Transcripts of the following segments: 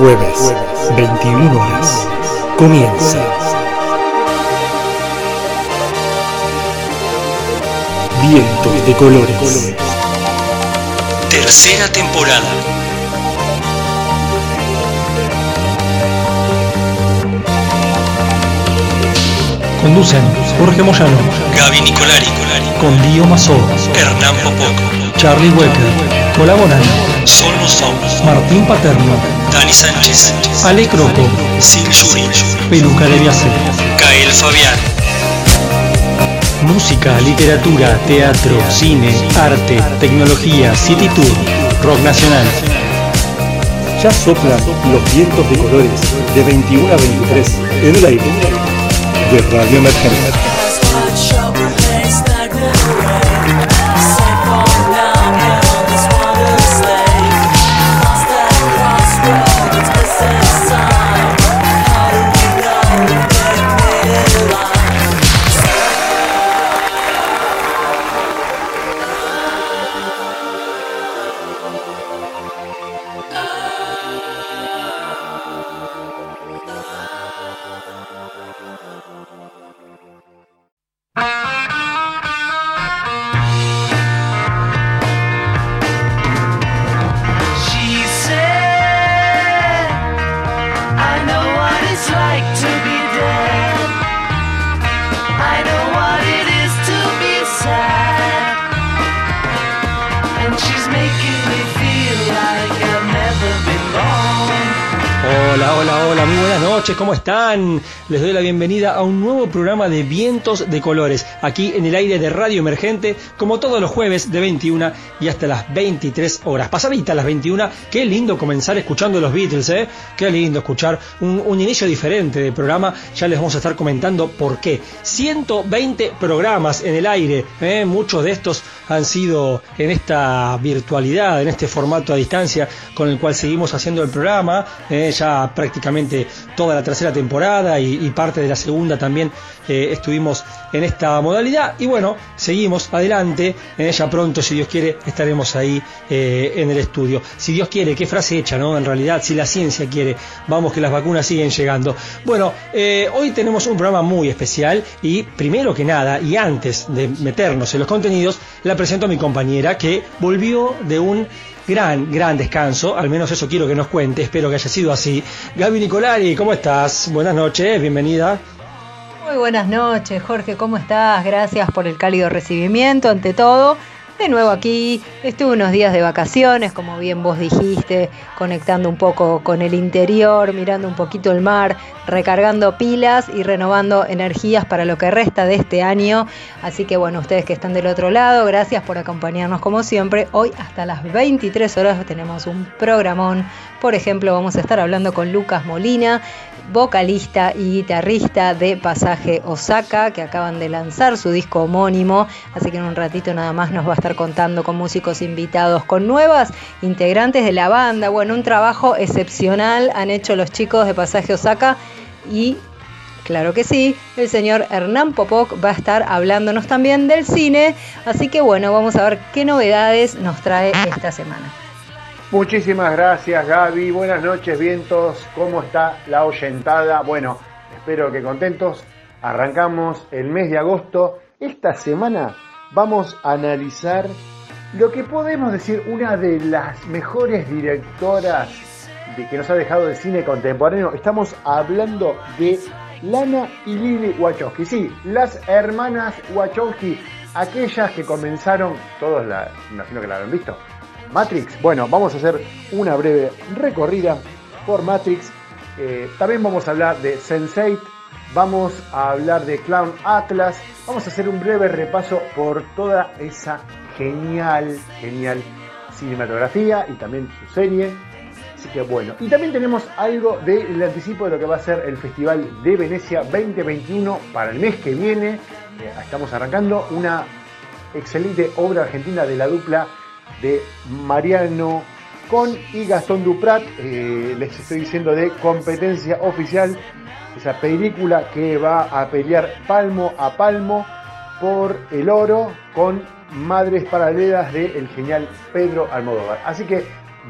Jueves, 21 horas. Comienza. Vientos de colores. Tercera temporada. Conducen Jorge Moyano, Gaby Nicolari. con Dio Mazó, Hernán Popoco. Charlie Wecker, colaboran Solo Somos. Martín Paterno, Dani Sánchez. Ale Croco, Sil Yuri. Peluca de Viace. Kael Fabián. Música, literatura, teatro, cine, arte, tecnología, city tour, rock nacional. Ya soplan los vientos de colores de 21 a 23 en el aire de Radio Emergente. ¿Cómo están? Les doy la bienvenida a un nuevo programa de Vientos de Colores, aquí en el aire de Radio Emergente, como todos los jueves de 21 y hasta las 23 horas. Pasadita las 21, qué lindo comenzar escuchando los Beatles, ¿eh? Qué lindo escuchar un, un inicio diferente de programa, ya les vamos a estar comentando por qué. 120 programas en el aire, ¿eh? muchos de estos han sido en esta virtualidad, en este formato a distancia con el cual seguimos haciendo el programa, ¿eh? ya prácticamente toda la tercera temporada y, parte de la segunda también eh, estuvimos en esta modalidad y bueno, seguimos adelante, eh, ya pronto si Dios quiere estaremos ahí eh, en el estudio. Si Dios quiere, qué frase hecha, ¿no? En realidad, si la ciencia quiere, vamos que las vacunas siguen llegando. Bueno, eh, hoy tenemos un programa muy especial y primero que nada y antes de meternos en los contenidos, la presento a mi compañera que volvió de un gran, gran descanso, al menos eso quiero que nos cuente, espero que haya sido así. Gaby Nicolari, ¿cómo estás? Buenas noches, bienvenida. Muy buenas noches, Jorge, ¿cómo estás? Gracias por el cálido recibimiento, ante todo. De nuevo aquí, estuve unos días de vacaciones, como bien vos dijiste, conectando un poco con el interior, mirando un poquito el mar, recargando pilas y renovando energías para lo que resta de este año. Así que bueno, ustedes que están del otro lado, gracias por acompañarnos como siempre. Hoy hasta las 23 horas tenemos un programón. Por ejemplo, vamos a estar hablando con Lucas Molina, vocalista y guitarrista de Pasaje Osaka, que acaban de lanzar su disco homónimo, así que en un ratito nada más nos va a estar contando con músicos invitados, con nuevas integrantes de la banda. Bueno, un trabajo excepcional han hecho los chicos de Pasaje Osaka y Claro que sí, el señor Hernán Popoc va a estar hablándonos también del cine, así que bueno, vamos a ver qué novedades nos trae esta semana. Muchísimas gracias Gaby, buenas noches vientos, ¿cómo está la oyentada? Bueno, espero que contentos. Arrancamos el mes de agosto. Esta semana vamos a analizar lo que podemos decir una de las mejores directoras de que nos ha dejado el cine contemporáneo. Estamos hablando de Lana y Lily Wachowski. Sí, las hermanas Wachowski, aquellas que comenzaron, todos la, imagino que la habrán visto, Matrix. Bueno, vamos a hacer una breve recorrida por Matrix. Eh, también vamos a hablar de Sense8, vamos a hablar de Clown Atlas, vamos a hacer un breve repaso por toda esa genial, genial cinematografía y también su serie. Así que bueno, y también tenemos algo del anticipo de lo que va a ser el Festival de Venecia 2021 para el mes que viene. Eh, estamos arrancando una excelente obra argentina de la dupla de Mariano Con y Gastón Duprat. Eh, les estoy diciendo de competencia oficial. Esa película que va a pelear palmo a palmo por el oro con Madres Paralelas del genial Pedro Almodóvar. Así que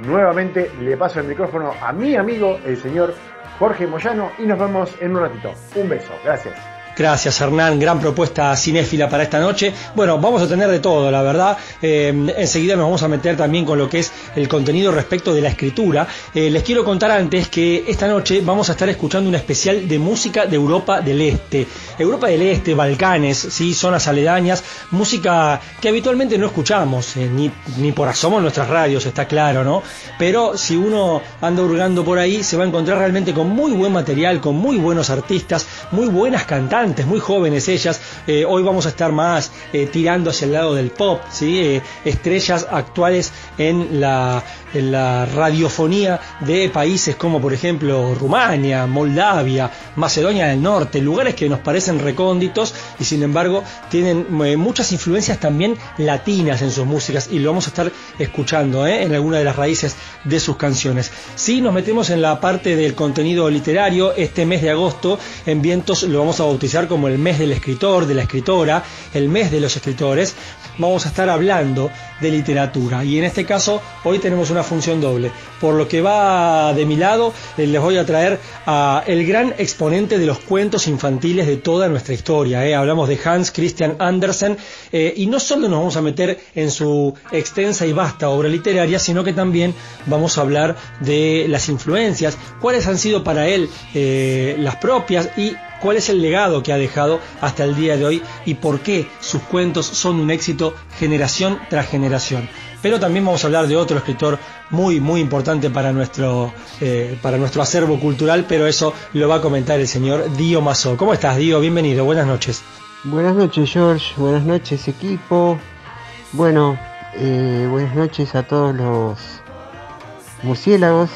nuevamente le paso el micrófono a mi amigo, el señor Jorge Moyano, y nos vemos en un ratito. Un beso, gracias. Gracias Hernán, gran propuesta cinéfila para esta noche. Bueno, vamos a tener de todo, la verdad. Eh, enseguida nos vamos a meter también con lo que es el contenido respecto de la escritura. Eh, les quiero contar antes que esta noche vamos a estar escuchando un especial de música de Europa del Este. Europa del Este, Balcanes, ¿sí? zonas aledañas, música que habitualmente no escuchamos, eh, ni, ni por asomo en nuestras radios, está claro, ¿no? Pero si uno anda hurgando por ahí, se va a encontrar realmente con muy buen material, con muy buenos artistas, muy buenas cantantes muy jóvenes ellas. Eh, hoy vamos a estar más eh, tirando hacia el lado del pop, ¿sí? Eh, estrellas actuales en la, en la radiofonía de países como por ejemplo Rumania, Moldavia, Macedonia del Norte, lugares que nos parecen recónditos y sin embargo tienen muchas influencias también latinas en sus músicas y lo vamos a estar escuchando en alguna de las raíces de sus canciones. Si nos metemos en la parte del contenido literario, este mes de agosto en Vientos lo vamos a bautizar como el mes del escritor, de la escritora, el mes de los escritores, vamos a estar hablando de literatura. Y en este caso, hoy tenemos una función doble. Por lo que va de mi lado, eh, les voy a traer a el gran exponente de los cuentos infantiles de toda nuestra historia. ¿eh? Hablamos de Hans Christian Andersen eh, y no solo nos vamos a meter en su extensa y vasta obra literaria, sino que también vamos a hablar de las influencias, cuáles han sido para él las propias y cuál es el legado que ha dejado hasta el día de hoy y por qué sus cuentos son un éxito generación tras generación. Pero también vamos a hablar de otro escritor muy, muy importante para nuestro, eh, para nuestro acervo cultural, pero eso lo va a comentar el señor Dio Mazo. ¿Cómo estás, Dio? Bienvenido, buenas noches. Buenas noches, George. Buenas noches, equipo. Bueno, eh, buenas noches a todos los murciélagos.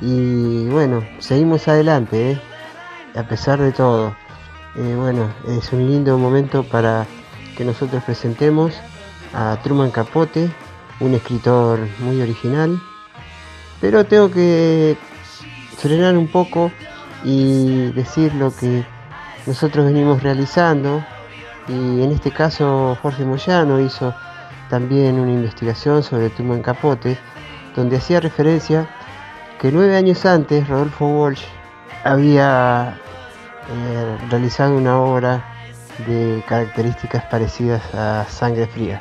Y bueno, seguimos adelante, ¿eh? A pesar de todo. Eh, bueno, es un lindo momento para que nosotros presentemos a Truman Capote, un escritor muy original, pero tengo que frenar un poco y decir lo que nosotros venimos realizando y en este caso Jorge Moyano hizo también una investigación sobre Truman Capote donde hacía referencia que nueve años antes Rodolfo Walsh había eh, realizado una obra de características parecidas a Sangre Fría,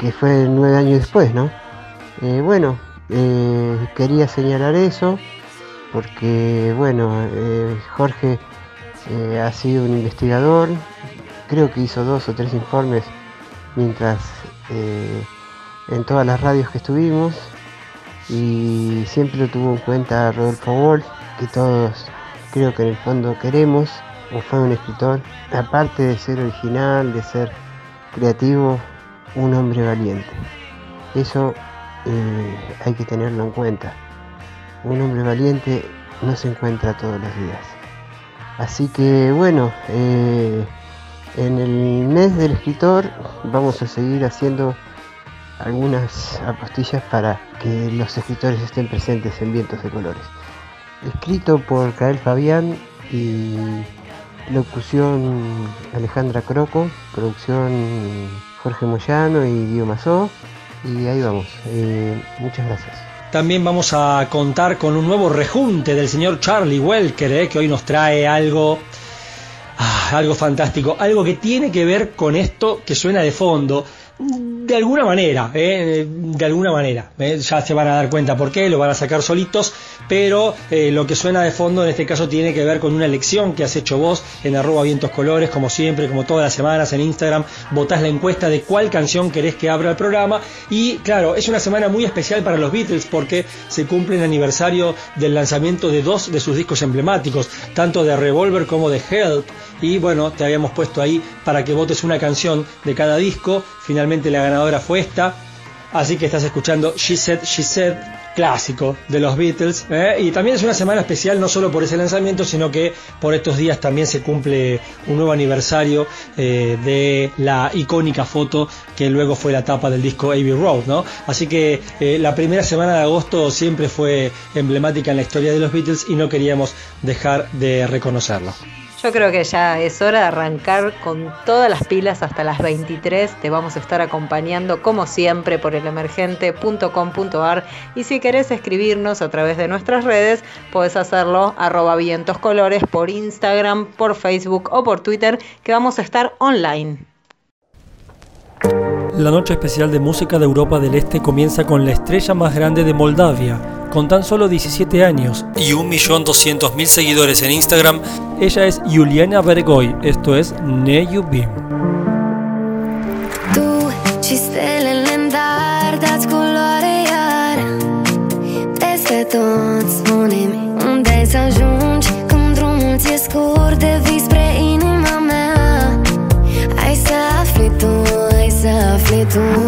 que fue nueve años después, ¿no? Eh, bueno, eh, quería señalar eso porque, bueno, Jorge ha sido un investigador, creo que hizo dos o tres informes mientras en todas las radios que estuvimos y siempre lo tuvo en cuenta Rodolfo Wolf, que todos creo que en el fondo queremos, o fue un escritor, aparte de ser original, de ser creativo, un hombre valiente. Eso eh, hay que tenerlo en cuenta. Un hombre valiente no se encuentra todos los días. Así que bueno, eh, en el mes del escritor vamos a seguir haciendo algunas apostillas para que los escritores estén presentes en vientos de colores escrito por Cael Fabián y locución Alejandra Croco, producción Jorge Moyano y Dio Mazó. Y ahí vamos. Eh, muchas gracias. También vamos a contar con un nuevo rejunte del señor Charlie Welker, eh, que hoy nos trae algo, ah, algo fantástico, algo que tiene que ver con esto que suena de fondo de alguna manera, ¿eh? de alguna manera. ¿eh? Ya se van a dar cuenta por qué, lo van a sacar solitos, pero eh, lo que suena de fondo en este caso tiene que ver con una elección que has hecho vos en arroba vientos colores, como siempre, como todas las semanas en Instagram, votás la encuesta de cuál canción querés que abra el programa y claro, es una semana muy especial para los Beatles porque se cumple el aniversario del lanzamiento de dos de sus discos emblemáticos, tanto de Revolver como de Help y bueno, te habíamos puesto ahí para que votes una canción de cada disco. Finalmente la ganadora fue esta. Así que estás escuchando She Said, She Said, clásico de los Beatles. ¿eh? Y también es una semana especial no solo por ese lanzamiento, sino que por estos días también se cumple un nuevo aniversario eh, de la icónica foto que luego fue la tapa del disco Abbey Road. ¿no? Así que eh, la primera semana de agosto siempre fue emblemática en la historia de los Beatles y no queríamos dejar de reconocerlo. Yo creo que ya es hora de arrancar con todas las pilas hasta las 23. Te vamos a estar acompañando como siempre por elemergente.com.ar y si querés escribirnos a través de nuestras redes, podés hacerlo arroba vientoscolores por Instagram, por Facebook o por Twitter, que vamos a estar online. La noche especial de música de Europa del Este comienza con la estrella más grande de Moldavia. Con tan solo 17 años. Y 1.200.000 seguidores en Instagram, ella es Juliana Bergoy, esto es Neyubim. Tu și stelele în dar Dați culoare iar Peste tot spune-mi Unde ai să ajungi Când drumul ți-e scurt De vii spre inima mea Ai să afli tu Ai să afli tu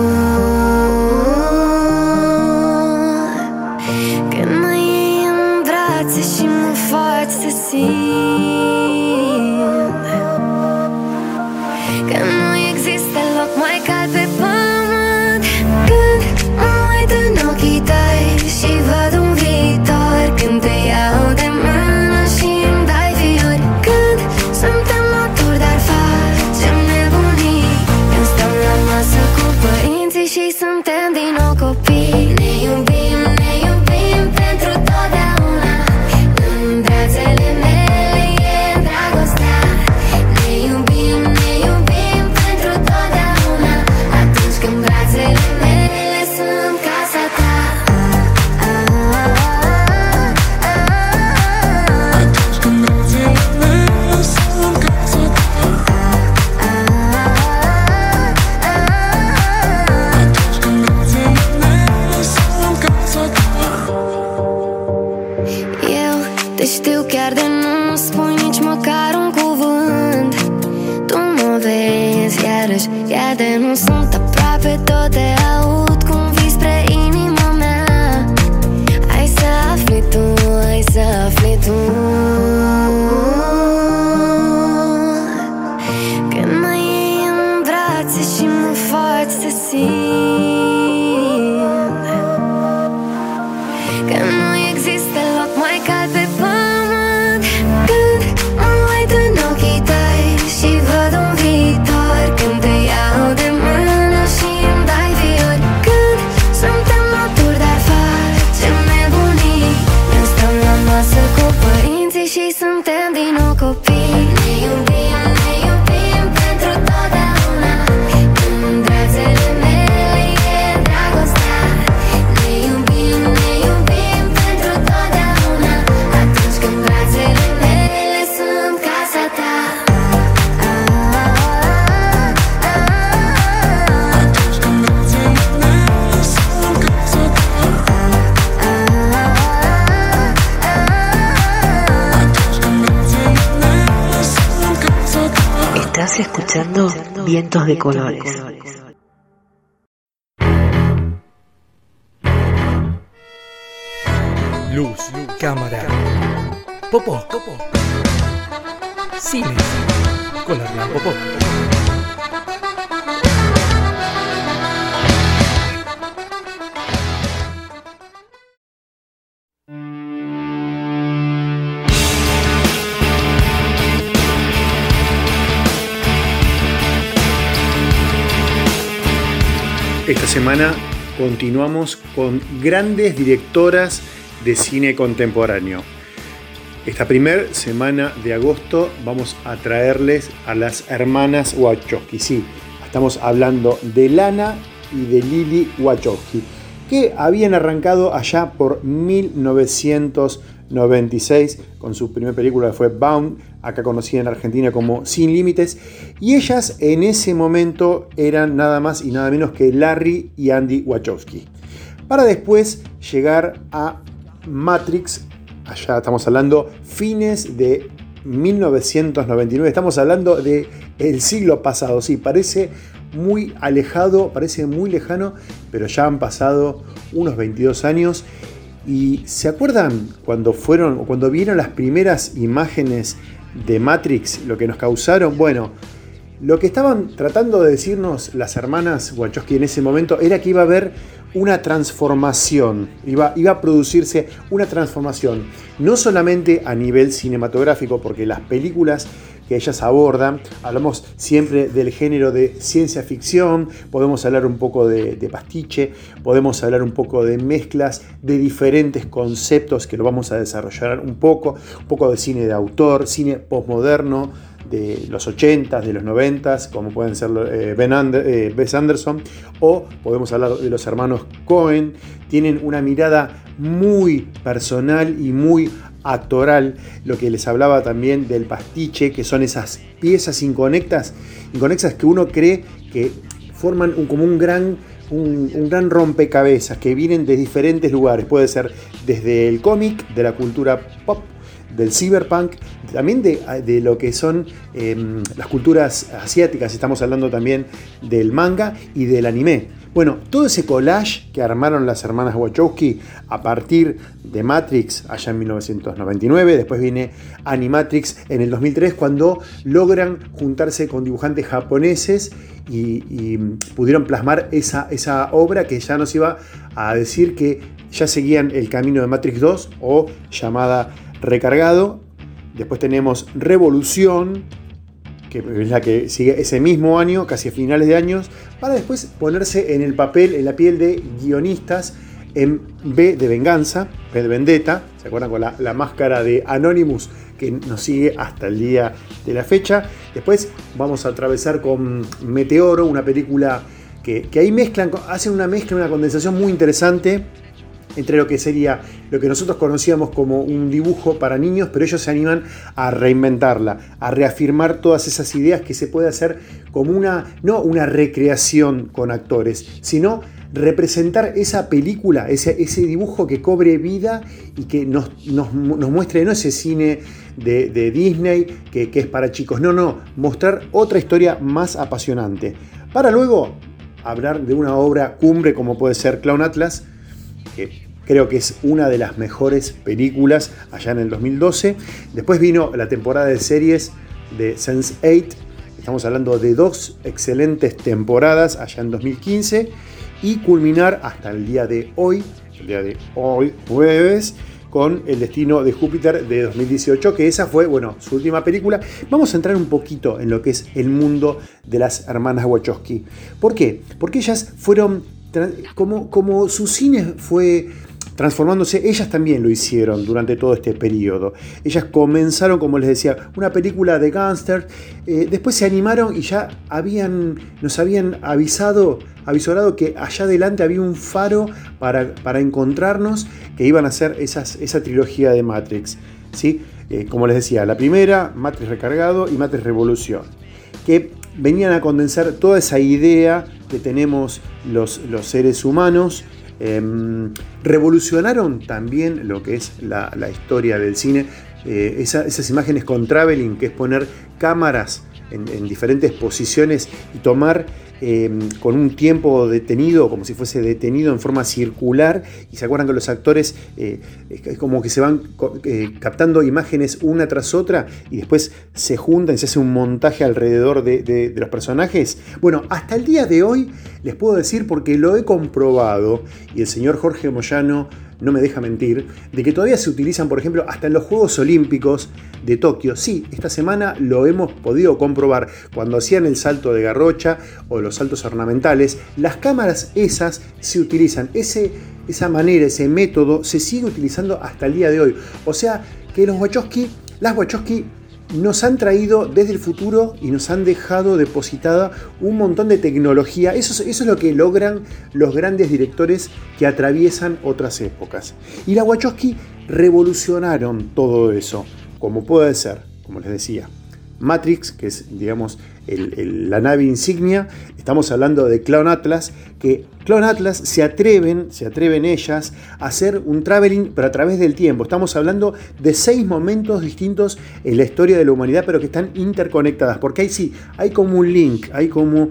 de Colores. Continuamos con grandes directoras de cine contemporáneo. Esta primera semana de agosto vamos a traerles a las hermanas Wachowski. Sí, estamos hablando de Lana y de Lily Wachowski, que habían arrancado allá por 1996 con su primera película que fue Bound, acá conocida en Argentina como Sin Límites, y ellas en ese momento eran nada más y nada menos que Larry y Andy Wachowski. Para después llegar a Matrix, allá estamos hablando fines de 1999, estamos hablando de el siglo pasado, sí, parece muy alejado, parece muy lejano, pero ya han pasado unos 22 años. ¿Y se acuerdan cuando fueron cuando vieron las primeras imágenes de Matrix, lo que nos causaron? Bueno, lo que estaban tratando de decirnos las hermanas Wachowski en ese momento era que iba a haber una transformación, iba, iba a producirse una transformación, no solamente a nivel cinematográfico, porque las películas que ellas abordan. Hablamos siempre del género de ciencia ficción, podemos hablar un poco de, de, pastiche, podemos hablar un poco de mezclas de diferentes conceptos que lo vamos a desarrollar un poco, un poco de cine de autor, cine postmoderno de los 80s, de los 90s, como pueden ser eh, ben Ander, eh, Anderson, o podemos hablar de los hermanos Cohen, tienen una mirada muy personal y muy actoral, lo que les hablaba también del pastiche, que son esas piezas inconectas, inconexas que uno cree que forman un, como un gran, un, un, gran rompecabezas, que vienen de diferentes lugares, puede ser desde el cómic, de la cultura pop, del cyberpunk, también de, de lo que son eh, las culturas asiáticas, estamos hablando también del manga y del anime. Bueno, todo ese collage que armaron las hermanas Wachowski a partir de Matrix allá en 1999, después viene Animatrix en el 2003 cuando logran juntarse con dibujantes japoneses y, y pudieron plasmar esa, esa obra que ya nos iba a decir que ya seguían el camino de Matrix 2 o llamada Recargado. Después tenemos Revolución, que es la que sigue ese mismo año, casi a finales de años, para después ponerse en el papel, en la piel de guionistas en B de Venganza, B de Vendetta, ¿se acuerdan con la, la, máscara de Anonymous que nos sigue hasta el día de la fecha? Después vamos a atravesar con Meteoro, una película que, que ahí mezclan, hacen una mezcla, una condensación muy interesante entre lo que sería lo que nosotros conocíamos como un dibujo para niños, pero ellos se animan a reinventarla, a reafirmar todas esas ideas que se puede hacer como una, no una recreación con actores, sino representar esa película, ese, ese dibujo que cobre vida y que nos, nos, nos muestre no ese cine de, de Disney que, que es para chicos, no, no, mostrar otra historia más apasionante. Para luego hablar de una obra cumbre como puede ser Clown Atlas, creo que es una de las mejores películas allá en el 2012. Después vino la temporada de series de Sense8. Estamos hablando de dos excelentes temporadas allá en 2015 y culminar hasta el día de hoy, el día de hoy, jueves, con El Destino de Júpiter de 2018, que esa fue, bueno, su última película. Vamos a entrar un poquito en lo que es el mundo de las hermanas Wachowski. ¿Por qué? Porque ellas fueron, como, su cine fue transformándose, ellas también lo hicieron durante todo este periodo. Ellas comenzaron, como les decía, una película de gángster, eh, después se animaron y ya habían, nos habían avisado, avisorado que allá adelante había un faro para, para encontrarnos, que iban a hacer esa trilogía de Matrix. ¿sí? Eh, como les decía, la primera, Matrix Recargado y Matrix Revolución, que venían a condensar toda esa idea que tenemos los, los seres humanos, eh, revolucionaron también lo que es la, la historia del cine. Eh, esa, esas imágenes con traveling, que es poner cámaras en diferentes posiciones y tomar eh, con un tiempo detenido, como si fuese detenido en forma circular, y se acuerdan que los actores eh, es como que se van eh, captando imágenes una tras otra y después se juntan y se hace un montaje alrededor de, de, de los personajes. Bueno, hasta el día de hoy les puedo decir porque lo he comprobado y el señor Jorge Moyano no me deja mentir, de que todavía se utilizan, por ejemplo, hasta en los Juegos Olímpicos de Tokio. Sí, esta semana lo hemos podido comprobar cuando hacían el salto de garrocha o los saltos ornamentales. Las cámaras esas se utilizan, ese, esa manera, ese método se sigue utilizando hasta el día de hoy. O sea que los Wachowski, las Wachowski nos han traído desde el futuro y nos han dejado depositada un montón de tecnología. Eso, es lo que logran los grandes directores que atraviesan otras épocas. Y la Wachowski revolucionaron todo eso, como puede ser, como les decía. Matrix, que es, digamos, la nave insignia. Estamos hablando de Clown Atlas, que Clown Atlas se atreven, se atreven ellas a hacer un traveling, pero a través del tiempo. Estamos hablando de seis momentos distintos en la historia de la humanidad, pero que están interconectadas. Porque ahí sí, hay como un link, hay como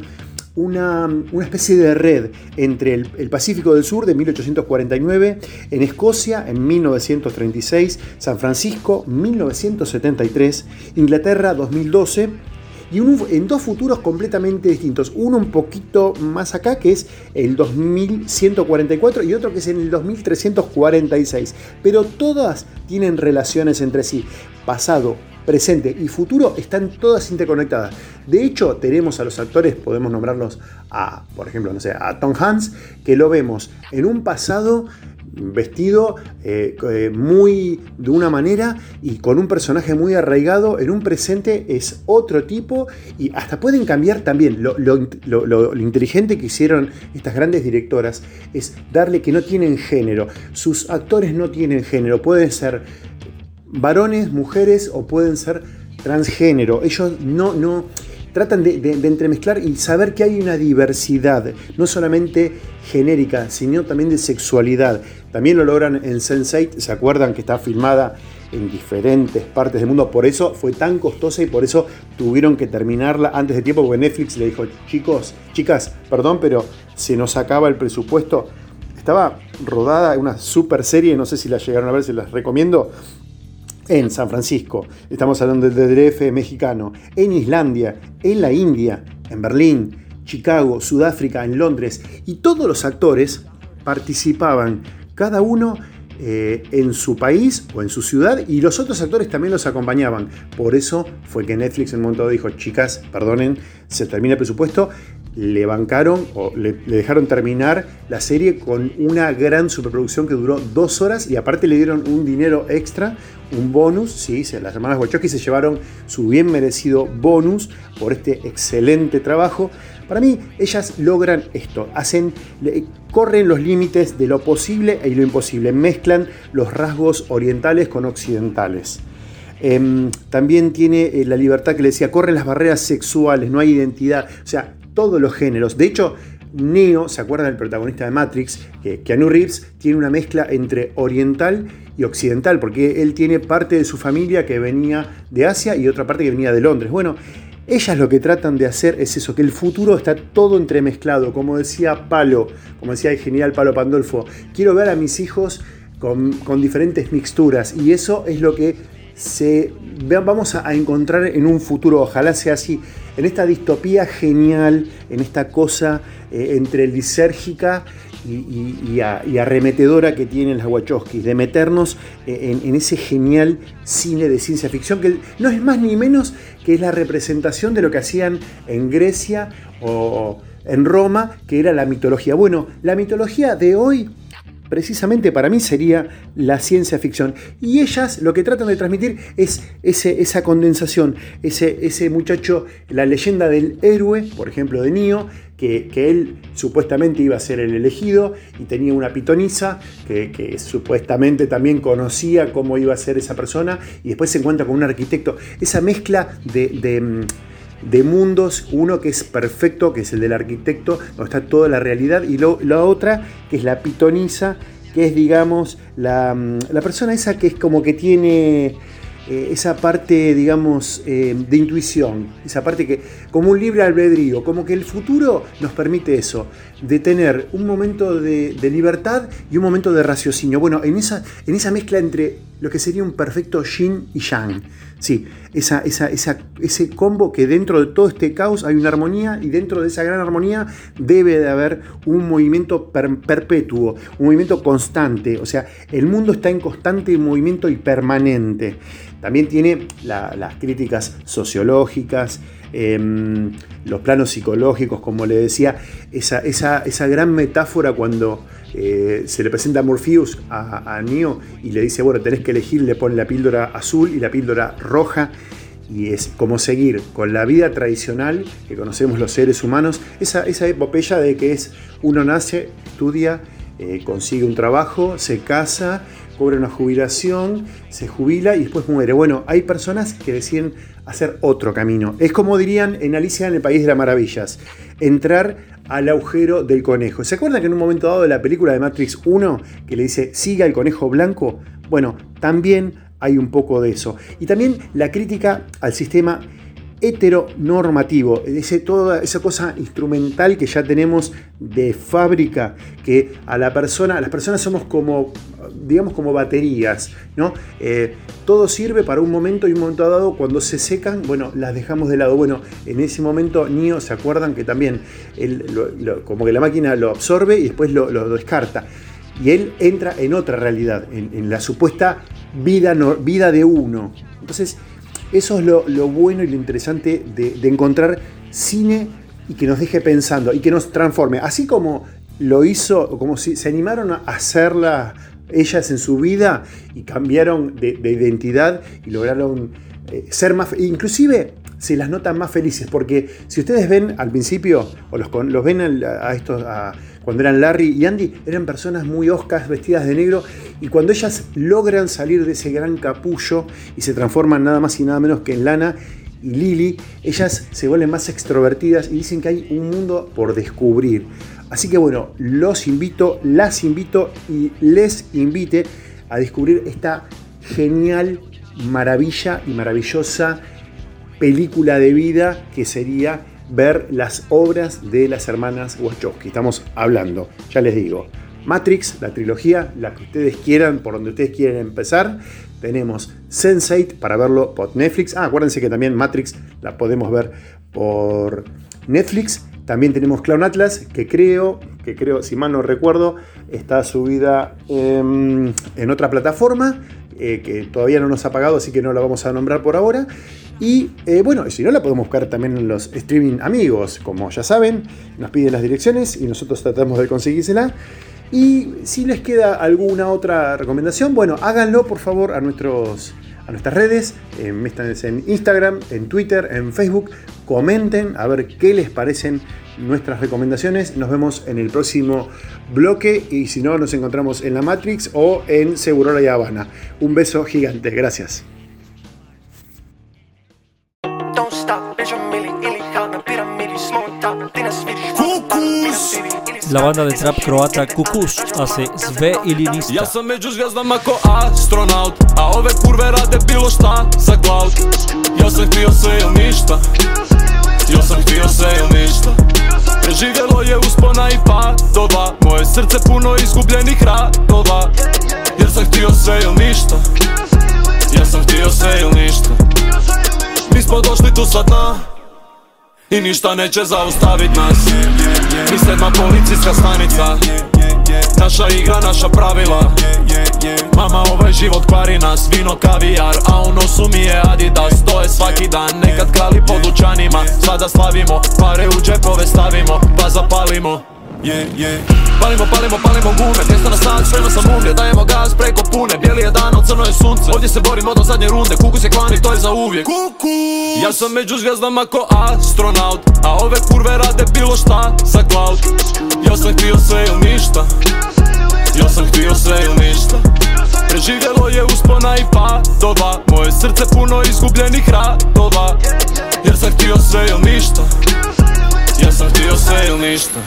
una, una, especie de red entre el, Pacífico del Sur de 1849, en Escocia en 1936, San Francisco 1973, Inglaterra 2012 y en dos futuros completamente distintos. Uno un poquito más acá, que es el 2144, y otro que es en el 2346. Pero todas tienen relaciones entre sí. Pasado, presente y futuro están todas interconectadas. De hecho, tenemos a los actores, podemos nombrarlos a, por ejemplo, no sé, a Tom Hanks, que lo vemos en un pasado vestido eh, eh, muy de una manera y con un personaje muy arraigado, en un presente es otro tipo y hasta pueden cambiar también. Lo, inteligente que hicieron estas grandes directoras es darle que no tienen género. Sus actores no tienen género, pueden ser varones, mujeres o pueden ser transgénero. Ellos no, no tratan de, de- entremezclar y saber que hay una diversidad, no solamente genérica, sino también de sexualidad. También lo logran en Sense8, ¿se acuerdan que está filmada en diferentes partes del mundo? Por eso fue tan costosa y por eso tuvieron que terminarla antes de tiempo, porque Netflix le dijo, chicos, chicas, perdón, pero se nos acaba el presupuesto. Estaba rodada una super serie, no sé si la llegaron a ver, se las recomiendo en San Francisco, estamos hablando del DF mexicano, en Islandia, en la India, en Berlín, Chicago, Sudáfrica, en Londres, y todos los actores participaban, cada uno eh, en su país o en su ciudad, y los otros actores también los acompañaban. Por eso fue que Netflix en un momento dijo, chicas, perdonen, se termina el presupuesto, le bancaron o le dejaron terminar la serie con una gran superproducción que duró dos horas y aparte le dieron un dinero extra, un bonus, sí, las hermanas Wachowski se llevaron su bien merecido bonus por este excelente trabajo. Para mí, ellas logran esto, hacen, corren los límites de lo posible y lo imposible, mezclan los rasgos orientales con occidentales. Em, también tiene eh, la libertad que le decía, corren las barreras sexuales, no hay identidad, o sea, todos los géneros. De hecho, Neo, ¿se acuerdan del protagonista de Matrix? Que Keanu Reeves tiene una mezcla entre oriental y occidental, porque él tiene parte de su familia que venía de Asia y otra parte que venía de Londres. Bueno, ellas lo que tratan de hacer es eso, que el futuro está todo entremezclado, como decía Palo, como decía el genial Palo Pandolfo, quiero ver a mis hijos con, diferentes mixturas y eso es lo que se vamos a, a encontrar en un futuro, ojalá sea así, en esta distopía genial, en esta cosa eh, entre lisérgica y, arremetedora que tienen las Wachowski, de meternos eh, en, ese genial cine de ciencia ficción que no es más ni menos que es la representación de lo que hacían en Grecia o en Roma, que era la mitología. Bueno, la mitología de hoy precisamente para mí sería la ciencia ficción. Y ellas lo que tratan de transmitir es esa condensación, ese, ese muchacho, la leyenda del héroe, por ejemplo de Neo, que, él supuestamente iba a ser el elegido y tenía una pitonisa que, supuestamente también conocía cómo iba a ser esa persona y después se encuentra con un arquitecto. Esa mezcla de... de, mm, de mundos, uno que es perfecto, que es el del arquitecto, donde está toda la realidad, y lo- la otra, que es la pitonisa, que es, digamos, la, mm, la persona esa que es como que tiene eh, esa parte, digamos, eh, de intuición, esa parte que, como un libre albedrío, como que el futuro nos permite eso, de tener un momento de, libertad y un momento de raciocinio. Bueno, en esa, en esa mezcla entre lo que sería un perfecto yin y yang. Sí, ese combo que dentro de todo este caos hay una armonía y dentro de esa gran armonía debe de haber un movimiento per- perpetuo, un movimiento constante. O sea, el mundo está en constante movimiento y permanente. También tiene la- las críticas sociológicas, em, los planos psicológicos, como le decía, esa, esa, esa gran metáfora cuando eh, se le presenta a Morpheus a, a Neo y le dice, bueno, tenés que elegir, le pone la píldora azul y la píldora roja. Y es como seguir con la vida tradicional que conocemos los seres humanos, esa, esa epopeya de que es uno nace, estudia, eh, consigue un trabajo, se casa, cobra una jubilación, se jubila y después muere. Bueno, hay personas que deciden hacer otro camino. Es como dirían en Alicia en el País de las Maravillas, entrar al agujero del conejo. ¿Se acuerdan que en un momento dado de la película de Matrix 1 que le dice siga el conejo blanco? Bueno, también hay un poco de eso. Y también la crítica al sistema heteronormativo, ese, toda esa cosa instrumental que ya tenemos de fábrica, que a la persona, las personas somos como, digamos, como baterías, ¿no? Eh, todo sirve para un momento y un momento dado, cuando se secan, bueno, las dejamos de lado. Bueno, en ese momento, Nio, ¿se acuerdan que también, él, como que la máquina lo absorbe y después lo, descarta? Y él entra en otra realidad, en, la supuesta vida, vida de uno. Entonces, eso es lo, bueno y lo interesante de, de encontrar cine y que nos deje pensando y que nos transforme. Así como lo hizo, como si se animaron a hacerla ellas en su vida y cambiaron de, de identidad y lograron eh, ser más, inclusive se las notan más felices, porque si ustedes ven al principio, o los, ven a, estos, cuando eran Larry y Andy, eran personas muy oscas, vestidas de negro, y cuando ellas logran salir de ese gran capullo y se transforman nada más y nada menos que en Lana y Lily, ellas se vuelven más extrovertidas y dicen que hay un mundo por descubrir. Así que bueno, los invito, las invito y les invite a descubrir esta genial maravilla y maravillosa película de vida que sería ver las obras de las hermanas Wachowski. Estamos hablando, ya les digo, Matrix, la trilogía, la que ustedes quieran, por donde ustedes quieran empezar. Tenemos Sense8 para verlo por Netflix. Ah, acuérdense que también Matrix la podemos ver por Netflix. También tenemos Clown Atlas, que creo, que creo, si mal no recuerdo, está subida en, en otra plataforma, eh, que todavía no nos ha pagado, así que no la vamos a nombrar por ahora. Y eh, bueno, si no, la podemos buscar también en los streaming amigos, como ya saben, nos piden las direcciones y nosotros tratamos de conseguírsela. Y si les queda alguna otra recomendación, bueno, háganlo por favor a, nuestros, a nuestras redes, eh, métanse en Instagram, en Twitter, en Facebook, comenten a ver qué les parecen nuestras recomendaciones. Nos vemos en el próximo bloque y si no, nos encontramos en la Matrix o en Segurola y Habana. Un beso gigante, gracias. La banda de trap croata Kukuš hace Sve ili ništa. Ja sam među zvijezdama ko astronaut A ove kurve rade bilo šta za cloud Ja sam htio sve ili ništa Ja sam htio sve ili ništa. Preživjelo je uspona i padova. Moje srce puno izgubljenih radova. Jer sam htio sve ili ništa. Ja sam htio sve ili ništa. Mi smo došli tu sa dna i ništa neće zaustavit nas. Mi sedma policijska stanica Naša igra, naša pravila. Mama ovaj život kvari nas Vino, kavijar, a u nosu mi je Adidas. To je svaki dan, nekad krali po dućanima. Sada slavimo, pare u džepove stavimo Pa zapalimo Palimo, palimo, palimo gume Mjesto na sat, spremno sam umlje Dajemo gaz preko pune. Bijeli je dan, al crno je sunce Ovdje se borimo do zadnje runde. Kukus je klani, to je za uvijek. Ja sam među zvijezdama ko astronaut A ove kurve rade bilo šta za cloud. Ja sam htio sve ili ništa. Ja sam htio sve ili ništa. Preživjelo je uspona i padova Moje srce puno izgubljenih radova Jer sam htio sve ili ništa Ja sam htio sve ili ništa.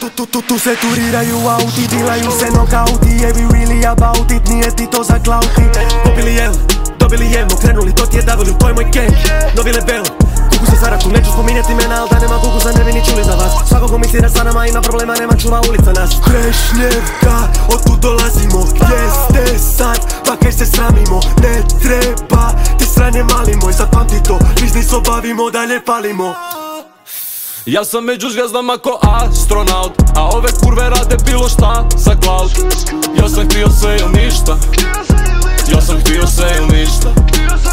Tu, tu, tu, tu se turiraju auti, dilaju se nokauti Je we really about it, nije ti to za klauti Popili jel, dobili jednu, krenuli to ti je W, to je moj gang Novi level, kuku se zaraku, neću spominjati imena, al da nema kukusa ne bi ni čuli za vas. Svako ko misli da sa nama ima problema, nema čuva ulica nas. Krešnjevka, od tu dolazimo, gdje ste sad, pa kaj se sramimo? Ne treba, ti sranje mali moj, zapamti to, biznis obavimo, dalje palimo Ja sam među zvijezdama ko astronaut A ove kurve rade bilo šta za cloud. Ja sam htio sve ili ništa. Ja sam htio sve ili ništa.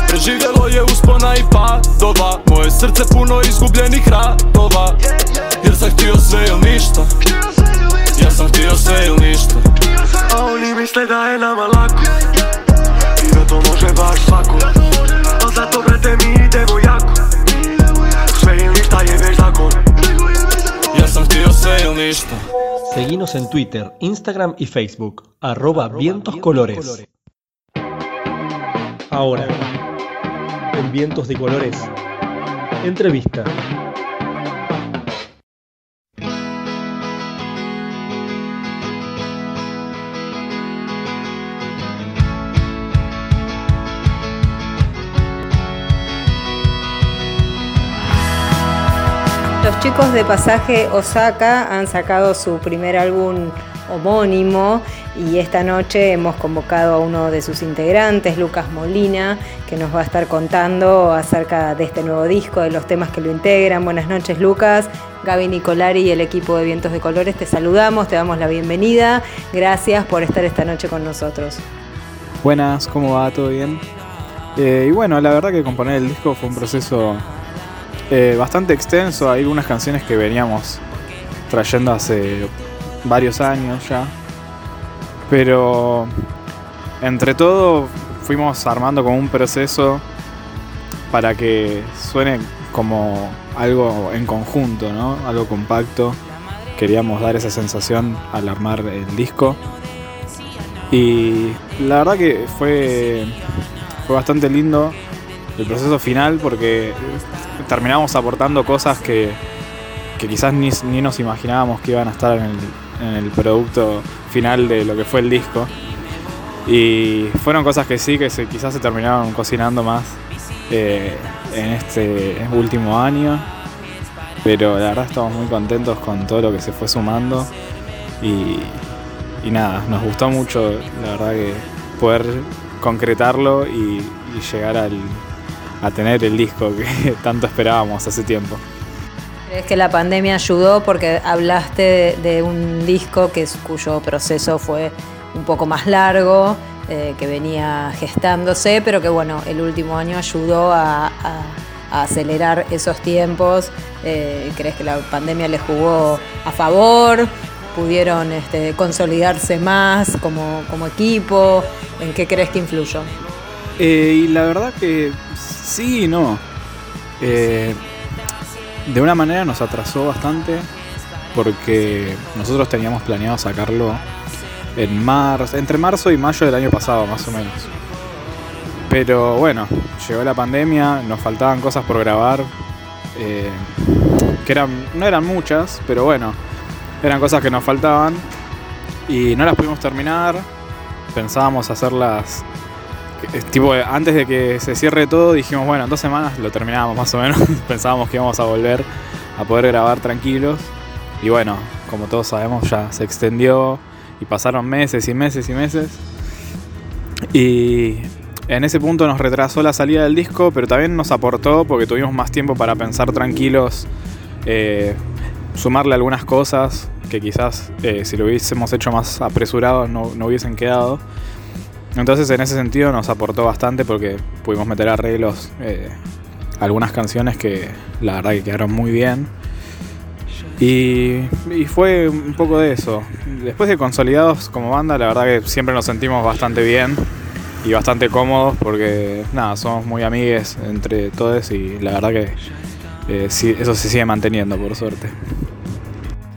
Preživjelo je uspona i padova. Moje srce puno izgubljenih radova Jer sam htio sve ili ništa. Ja sam htio sve ili ništa. A oni misle da je nama lako. I da to može baš svako ništa Seguinos en Twitter, Instagram y Facebook, arroba vientos colores. Ahora, en Vientos de Colores, entrevista. Chicos de Pasaje Osaka han sacado su primer álbum homónimo y esta noche hemos convocado a uno de sus integrantes, Lucas Molina, que nos va a estar contando acerca de este nuevo disco, de los temas que lo integran. Buenas noches Lucas, Gaby Nicolari y el equipo de Vientos de Colores te saludamos, te damos la bienvenida. Gracias por estar esta noche con nosotros. Buenas, ¿cómo va? ¿Todo bien? Eh, y bueno, la verdad que componer el disco fue un proceso eh, bastante extenso. Hay algunas canciones que veníamos trayendo hace varios años ya. Pero entre todo fuimos armando como un proceso para que suene como algo en conjunto, ¿no? Algo compacto. Queríamos dar esa sensación al armar el disco. Y la verdad que fue, fue bastante lindo el proceso final porque terminamos aportando cosas que, que quizás ni, ni nos imaginábamos que iban a estar en el, en el producto final de lo que fue el disco. Y fueron cosas que sí, que se, quizás se terminaron cocinando más eh, en este último año. Pero la verdad estamos muy contentos con todo lo que se fue sumando. Y, y nada, nos gustó mucho, la verdad que poder concretarlo y, y llegar al, a tener el disco que tanto esperábamos hace tiempo. ¿Crees que la pandemia ayudó? Porque hablaste de, un disco que cuyo proceso fue un poco más largo, eh, que venía gestándose, pero que bueno, el último año ayudó a, a- a acelerar esos tiempos. Eh, ¿Crees que la pandemia les jugó a favor? ¿Pudieron este, consolidarse más como, como equipo? ¿En qué crees que influyó? Eh, y la verdad que sí y no. Eh, de una manera nos atrasó bastante porque nosotros teníamos planeado sacarlo en marzo, entre marzo y mayo del año pasado más o menos. Pero bueno, llegó la pandemia, nos faltaban cosas por grabar, eh, que eran, no eran muchas, pero bueno, eran cosas que nos faltaban y no las pudimos terminar. Pensábamos hacerlas tipo, antes de que se cierre todo, dijimos, bueno, en dos semanas lo terminábamos más o menos. Pensábamos que íbamos a volver a poder grabar tranquilos. Y bueno, como todos sabemos, ya se extendió y pasaron meses y meses y meses. Y en ese punto nos retrasó la salida del disco, pero también nos aportó porque tuvimos más tiempo para pensar tranquilos, eh, sumarle algunas cosas que quizás eh, si lo hubiésemos hecho más apresurado no, no hubiesen quedado. Entonces en ese sentido nos aportó bastante porque pudimos meter arreglos eh, algunas canciones que la verdad que quedaron muy bien. Y, y fue un poco de eso. Después de consolidados como banda, la verdad que siempre nos sentimos bastante bien y bastante cómodos porque nada, somos muy amigues entre todos y la verdad que eh, sí, eso se sigue manteniendo por suerte.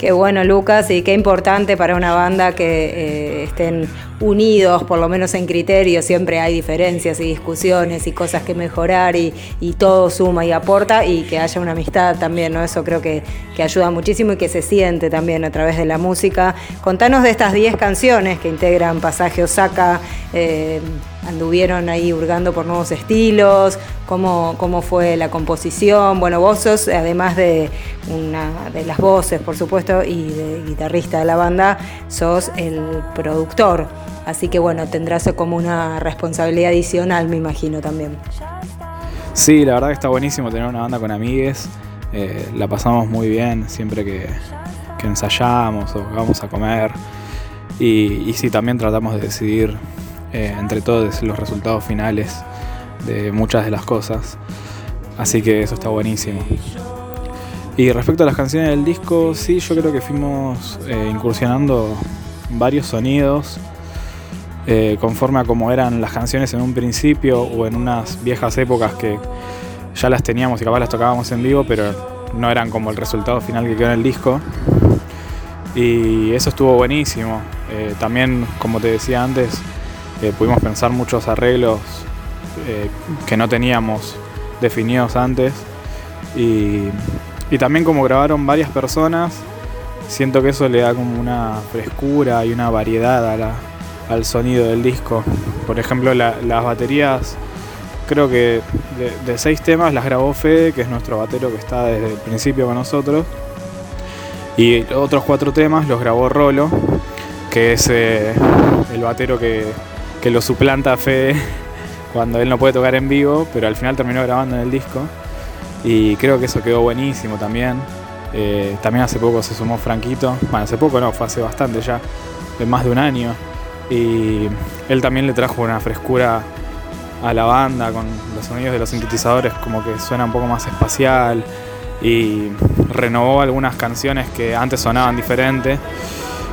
Qué bueno, Lucas, y qué importante para una banda que eh, estén unidos, por lo menos en criterio. Siempre hay diferencias y discusiones y cosas que mejorar y, todo suma y aporta y que haya una amistad también, ¿no? Eso creo que, que ayuda muchísimo y que se siente también a través de la música. Contanos de estas 10 canciones que integran Pasaje Osaka. eh, anduvieron ahí hurgando por nuevos estilos, cómo, cómo fue la composición. Bueno, vos sos, además de una de las voces, por supuesto, y de guitarrista de la banda, sos el productor. Así que bueno, tendrás como una responsabilidad adicional, me imagino también. Sí, la verdad que está buenísimo tener una banda con amigues. Eh, la pasamos muy bien siempre que, ensayamos o vamos a comer. Y sí, también tratamos de decidir eh, entre todos los resultados finales de muchas de las cosas. Así que eso está buenísimo. Y respecto a las canciones del disco, sí, yo creo que fuimos eh, incursionando varios sonidos eh, conforme a como eran las canciones en un principio o en unas viejas épocas que ya las teníamos y capaz las tocábamos en vivo, pero no eran como el resultado final que quedó en el disco. Y eso estuvo buenísimo. También, como te decía antes, eh, pudimos pensar muchos arreglos eh, que no teníamos definidos antes. Y, y también como grabaron varias personas, siento que eso le da como una frescura y una variedad a al sonido del disco. Por ejemplo, la- las baterías creo que de, de seis temas las grabó Fede, que es nuestro batero que está desde el principio con nosotros. Y otros cuatro temas los grabó Rolo, que es eh, el batero que, que lo suplanta a Fede cuando él no puede tocar en vivo, pero al final terminó grabando en el disco. Y creo que eso quedó buenísimo también. Eh, también hace poco se sumó Franquito. Bueno, hace poco no, fue hace bastante ya, de más de un año. Y él también le trajo una frescura a la banda con los sonidos de los sintetizadores, como que suena un poco más espacial. Y renovó algunas canciones que antes sonaban diferentes.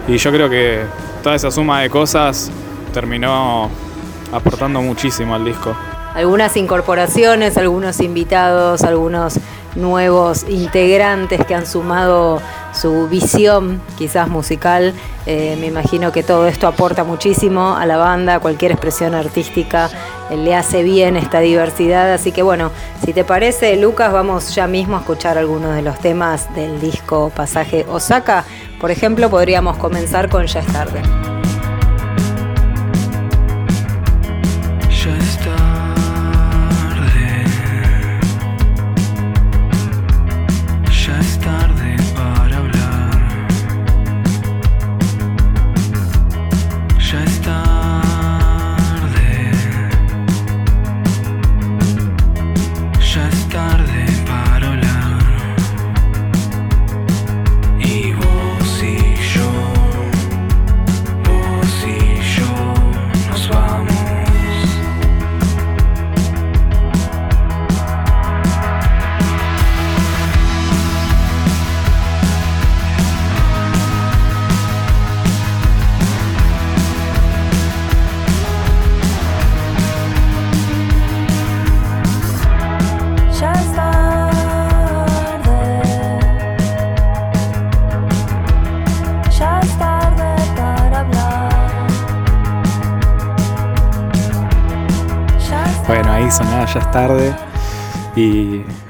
Y yo creo que toda esa suma de cosas terminó aportando muchísimo al disco. Algunas incorporaciones, algunos invitados, algunos nuevos integrantes que han sumado su visión quizás musical. Eh, me imagino que todo esto aporta muchísimo a la banda, cualquier expresión artística eh, le hace bien esta diversidad. Así que bueno, si te parece, Lucas, vamos ya mismo a escuchar algunos de los temas del disco Pasaje Osaka. Por ejemplo, podríamos comenzar con Ya es tarde. Ya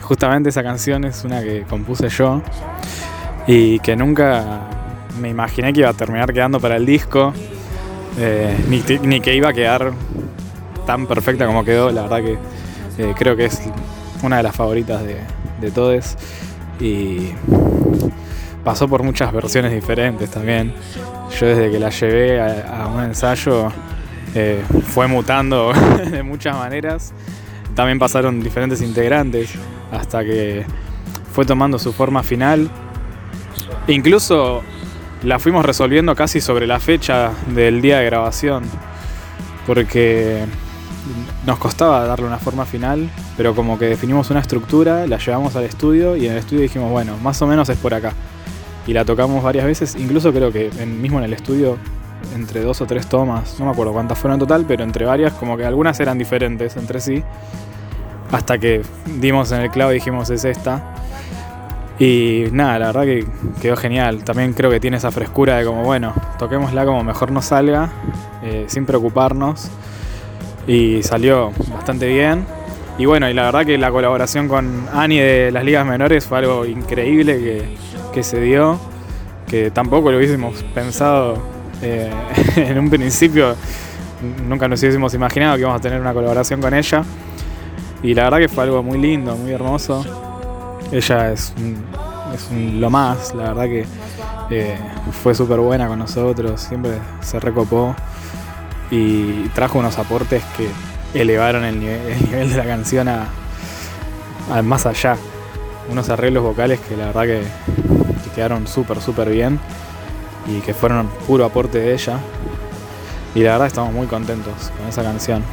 justamente esa canción es una que compuse yo. Y que nunca me imaginé que iba a terminar quedando para el disco. eh, ni, que iba a quedar tan perfecta como quedó. La verdad que eh, creo que es una de las favoritas de, de todos. Y pasó por muchas versiones diferentes también. Yo desde que la llevé a, a un ensayo eh, fue mutando de muchas maneras. También pasaron diferentes integrantes hasta que fue tomando su forma final. Incluso la fuimos resolviendo casi sobre la fecha del día de grabación. Porque nos costaba darle una forma final, pero como que definimos una estructura, la llevamos al estudio y en el estudio dijimos, bueno, más o menos es por acá. Y la tocamos varias veces, incluso creo que mismo en el estudio, entre dos o tres tomas, no me acuerdo cuántas fueron en total, pero entre varias, como que algunas eran diferentes entre sí. Hasta que dimos en el clavo y dijimos, es esta. Y nada, la verdad que quedó genial. También creo que tiene esa frescura de como, bueno, toquémosla como mejor nos salga, eh, sin preocuparnos. Y salió bastante bien. Y bueno, y la verdad que la colaboración con Ani de las ligas menores fue algo increíble que, que se dio, que tampoco lo hubiésemos pensado eh, en un principio. Nunca nos hubiésemos imaginado que íbamos a tener una colaboración con ella. Y la verdad que fue algo muy lindo, muy hermoso. Ella es, un- lo más, la verdad que eh, fue súper buena con nosotros, siempre se recopó y trajo unos aportes que elevaron el nivel, el nivel de la canción a, más allá. Unos arreglos vocales que la verdad que quedaron súper, súper bien y que fueron puro aporte de ella. Y la verdad estamos muy contentos con esa canción.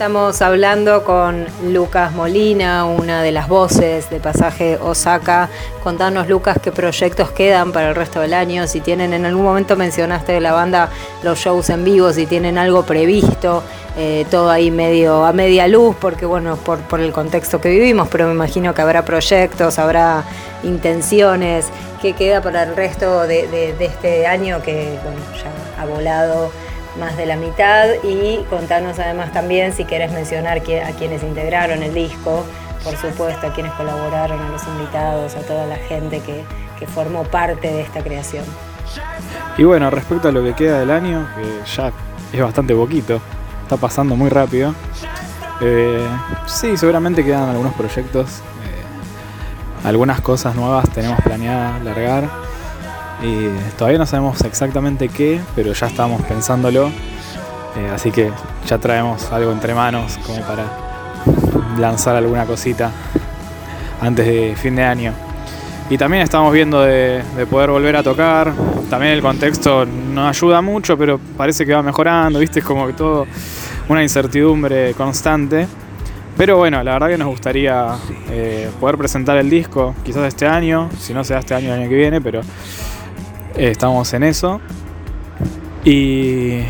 Estamos hablando con Lucas Molina, una de las voces de Pasaje Osaka. Contanos, Lucas, qué proyectos quedan para el resto del año. Si tienen, en algún momento mencionaste de la banda los shows en vivo, si tienen algo previsto, eh, todo ahí medio a media luz, porque bueno, por, por el contexto que vivimos, pero me imagino que habrá proyectos, habrá intenciones. ¿Qué queda para el resto de, de- este año que bueno, ya ha volado? Más de la mitad y contanos además también si querés mencionar a quienes integraron el disco, por supuesto, a quienes colaboraron, a los invitados, a toda la gente que, que formó parte de esta creación. Y bueno, respecto a lo que queda del año, que ya es bastante poquito, está pasando muy rápido. Eh, sí, seguramente quedan algunos proyectos. eh, algunas cosas nuevas tenemos planeadas largar. Y todavía no sabemos exactamente qué, pero ya estamos pensándolo. Eh, así que ya traemos algo entre manos como para lanzar alguna cosita antes de fin de año. Y también estamos viendo de, de poder volver a tocar. También el contexto no ayuda mucho, pero parece que va mejorando, ¿viste? Es como que todo una incertidumbre constante. Pero bueno, la verdad que nos gustaría eh, poder presentar el disco, quizás este año, si no sea este año, el año que viene, pero estamos en eso. Y,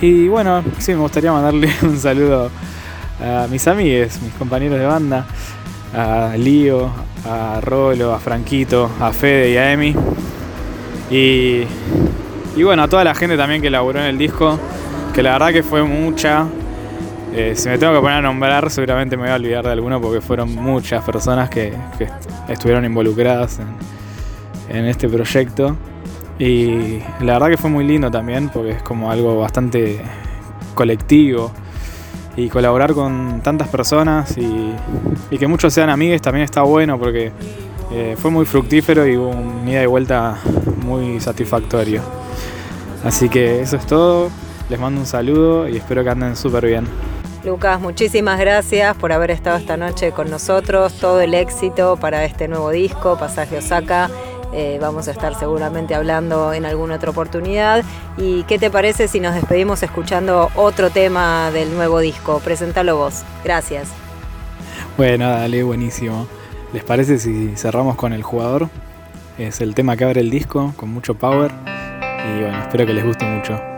y bueno, sí, me gustaría mandarle un saludo a mis amigues, mis compañeros de banda, a Lío, a Rolo, a Franquito, a Fede y a Emi. Y, y bueno, a toda la gente también que laburó en el disco, que la verdad que fue mucha. Eh, si me tengo que poner a nombrar, seguramente me voy a olvidar de alguno porque fueron muchas personas que, que estuvieron involucradas en, en este proyecto. Y la verdad que fue muy lindo también porque es como algo bastante colectivo. Y colaborar con tantas personas y, que muchos sean amigues también está bueno porque eh, fue muy fructífero y hubo un ida y vuelta muy satisfactorio. Así que eso es todo. Les mando un saludo y espero que anden súper bien. Lucas, muchísimas gracias por haber estado esta noche con nosotros. Todo el éxito para este nuevo disco, Pasaje Osaka. Eh, vamos a estar seguramente hablando en alguna otra oportunidad. ¿Y qué te parece si nos despedimos escuchando otro tema del nuevo disco? Presentalo vos. Gracias. Bueno, dale, buenísimo. ¿Les parece si cerramos con el jugador? Es el tema que abre el disco, con mucho power. Y bueno, espero que les guste mucho.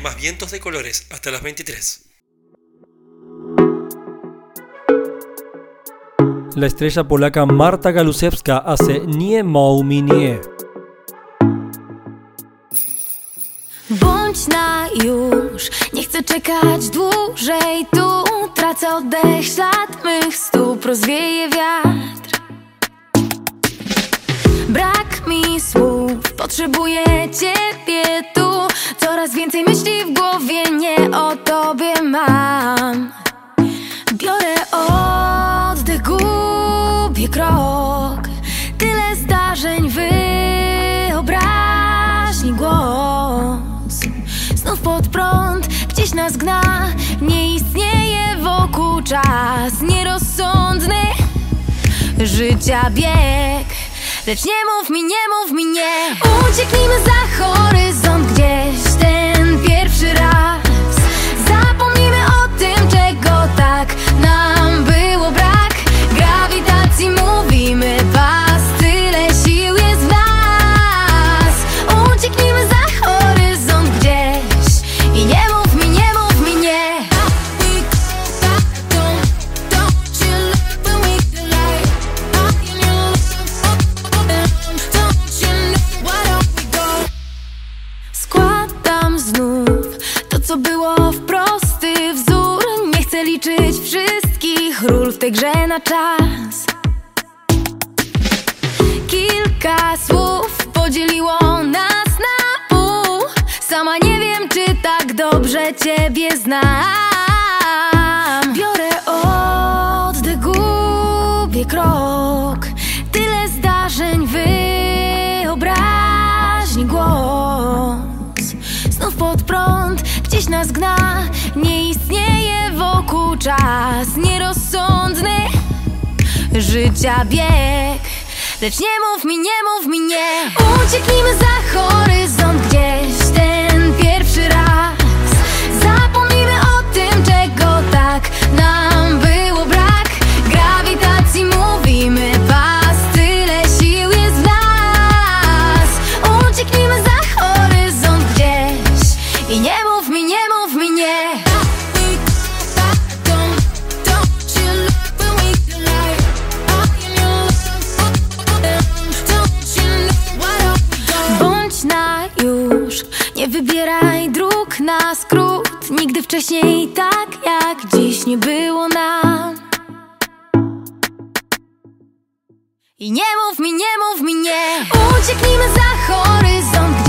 Hay más vientos de colores hasta las 23. La estrella polaca Marta Galusewska hace Nie Mi Nie. Bądź na już, nie chcę czekać dłużej tu Tracę oddech, ślad mych stóp rozwieje wiatr Brak mi słów, potrzebuję ciebie tu. Coraz więcej myśli w głowie, nie o tobie mam. Biorę oddech, gubię krok. Tyle zdarzeń, wyobraźni głos. Znów pod prąd, gdzieś nas gna Nie istnieje wokół czas. Nierozsądny Życia bieg Lecz nie mów mi, nie mów mi nie. Ucieknijmy za horyzont gdzieś ten pierwszy raz Wszystkich ról w tej grze na czas. Kilka słów podzieliło nas na pół. Sama nie wiem, czy tak dobrze ciebie znam. Czas nierozsądny życia bieg. Lecz nie mów mi, nie mów mi nie Ucieknijmy za horyzont gdzieś ten pierwszy raz Nigdy wcześniej tak jak dziś nie było nam. I nie mów mi, nie mów mi nie. Ucieknijmy za horyzont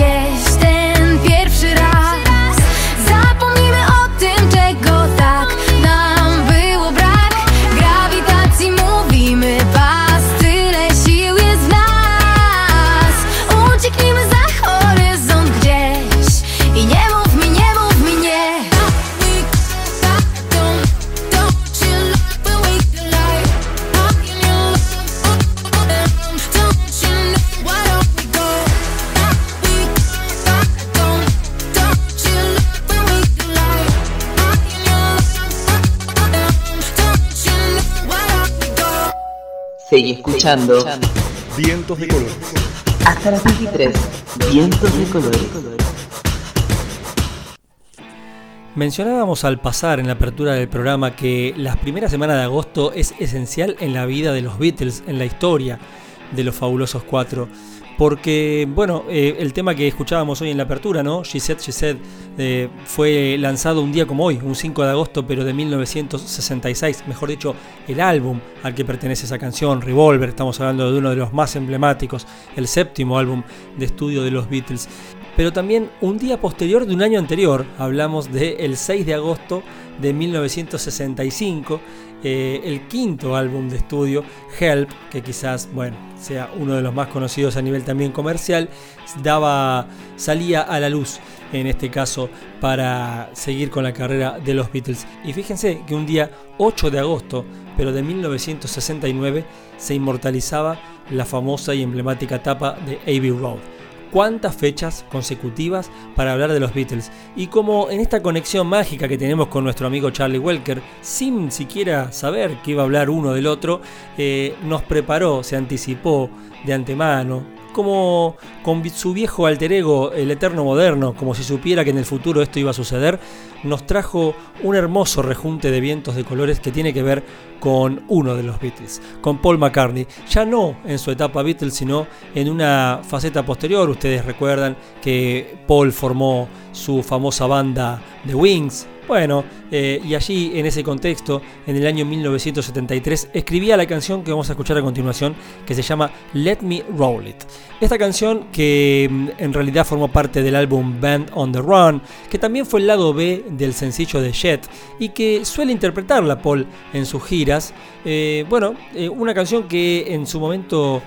escuchando Vientos de colores. hasta las 23. Vientos de colores. Mencionábamos al pasar en la apertura del programa que la primera semana de agosto es esencial en la vida de los Beatles, en la historia de los fabulosos cuatro. Porque, bueno, eh, el tema que escuchábamos hoy en la apertura, ¿no? She Said, She Said, eh, fue lanzado un día como hoy, un 5 de agosto, pero de 1966. Mejor dicho, el álbum al que pertenece esa canción, Revolver, estamos hablando de uno de los más emblemáticos, el séptimo álbum de estudio de los Beatles. Pero también un día posterior de un año anterior, hablamos del 6 de agosto de 1965, eh, el quinto álbum de estudio, Help, que quizás, bueno, sea uno de los más conocidos a nivel también comercial, daba, salía a la luz en este caso para seguir con la carrera de los Beatles. Y fíjense que un día 8 de agosto, pero de 1969, se inmortalizaba la famosa y emblemática tapa de Abbey Road cuántas fechas consecutivas para hablar de los Beatles. Y como en esta conexión mágica que tenemos con nuestro amigo Charlie Welker, sin siquiera saber que iba a hablar uno del otro, eh, nos preparó, se anticipó de antemano, como con su viejo alter ego, el eterno moderno, como si supiera que en el futuro esto iba a suceder, nos trajo un hermoso rejunte de vientos de colores que tiene que ver con uno de los Beatles, con Paul McCartney. Ya no en su etapa Beatles, sino en una faceta posterior. Ustedes recuerdan que Paul formó su famosa banda The Wings. Bueno, eh, y allí en ese contexto, en el año 1973, escribía la canción que vamos a escuchar a continuación, que se llama Let Me Roll It. Esta canción que mm, en realidad formó parte del álbum Band on the Run, que también fue el lado B del sencillo de Jet y que suele interpretarla Paul en sus giras. Eh, bueno, eh, una canción que en su momento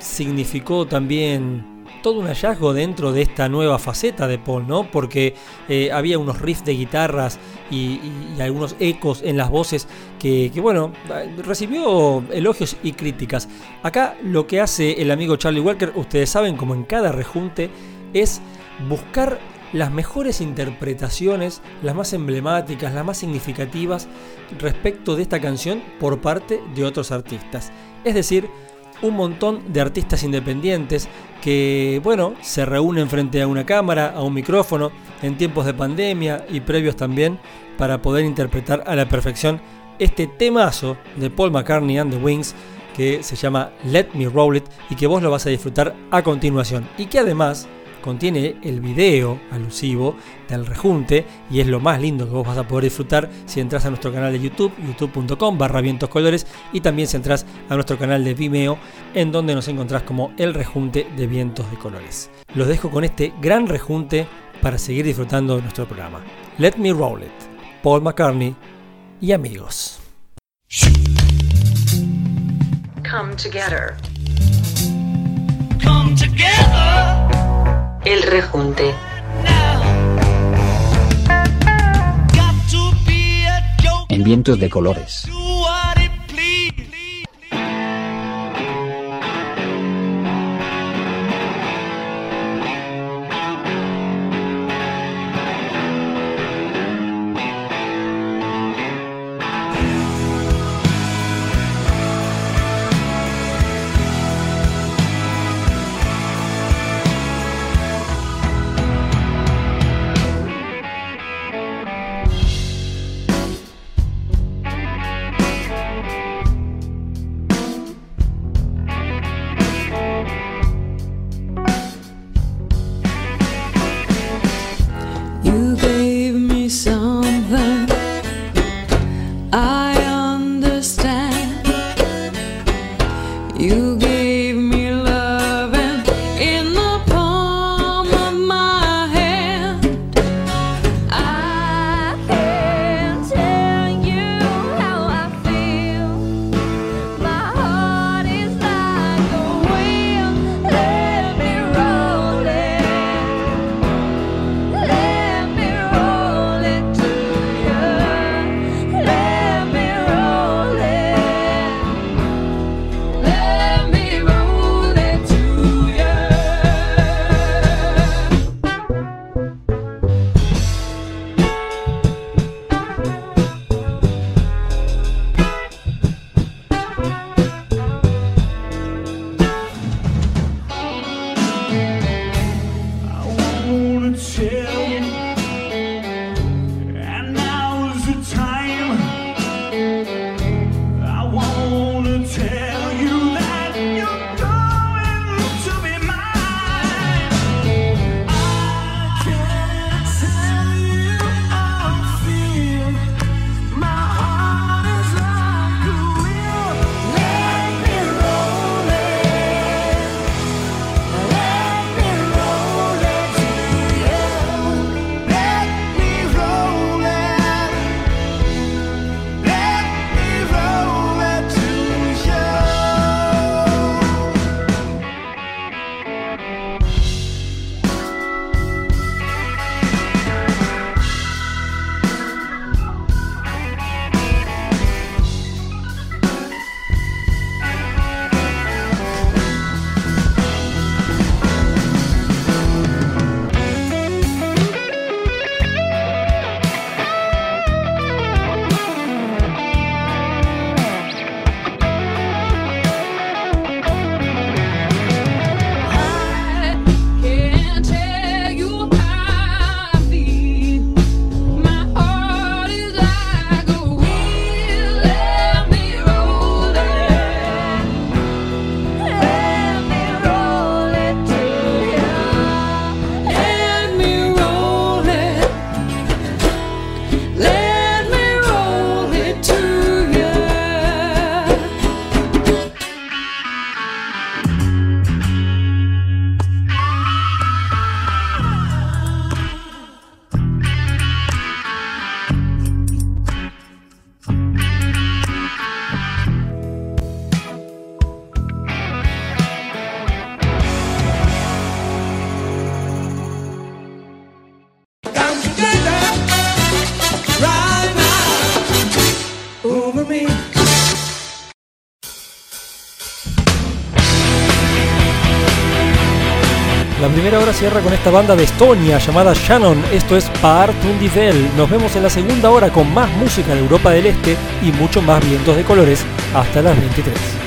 significó también todo un hallazgo dentro de esta nueva faceta de Paul, ¿no? Porque eh, había unos riffs de guitarras y, algunos ecos en las voces que, que, bueno, recibió elogios y críticas. Acá lo que hace el amigo Charlie Walker, ustedes saben, como en cada rejunte, es buscar las mejores interpretaciones, las más emblemáticas, las más significativas respecto de esta canción por parte de otros artistas. Es decir, un montón de artistas independientes que, bueno, se reúnen frente a una cámara, a un micrófono, en tiempos de pandemia y previos también, para poder interpretar a la perfección este temazo de Paul McCartney and the Wings que se llama Let Me Roll It y que vos lo vas a disfrutar a continuación. Y que además contiene el video alusivo del rejunte y es lo más lindo que vos vas a poder disfrutar si entras a nuestro canal de YouTube, youtube.com barra vientos colores y también si entras a nuestro canal de Vimeo en donde nos encontrás como el rejunte de vientos de colores. Los dejo con este gran rejunte para seguir disfrutando de nuestro programa. Let Me Roll It, Paul McCartney y amigos. Come together. Come together. El rejunte. En vientos de colores. Cierra con esta banda de Estonia llamada Shannon. Esto es Part Nivel. Nos vemos en la segunda hora con más música de Europa del Este y mucho más vientos de colores hasta las 23.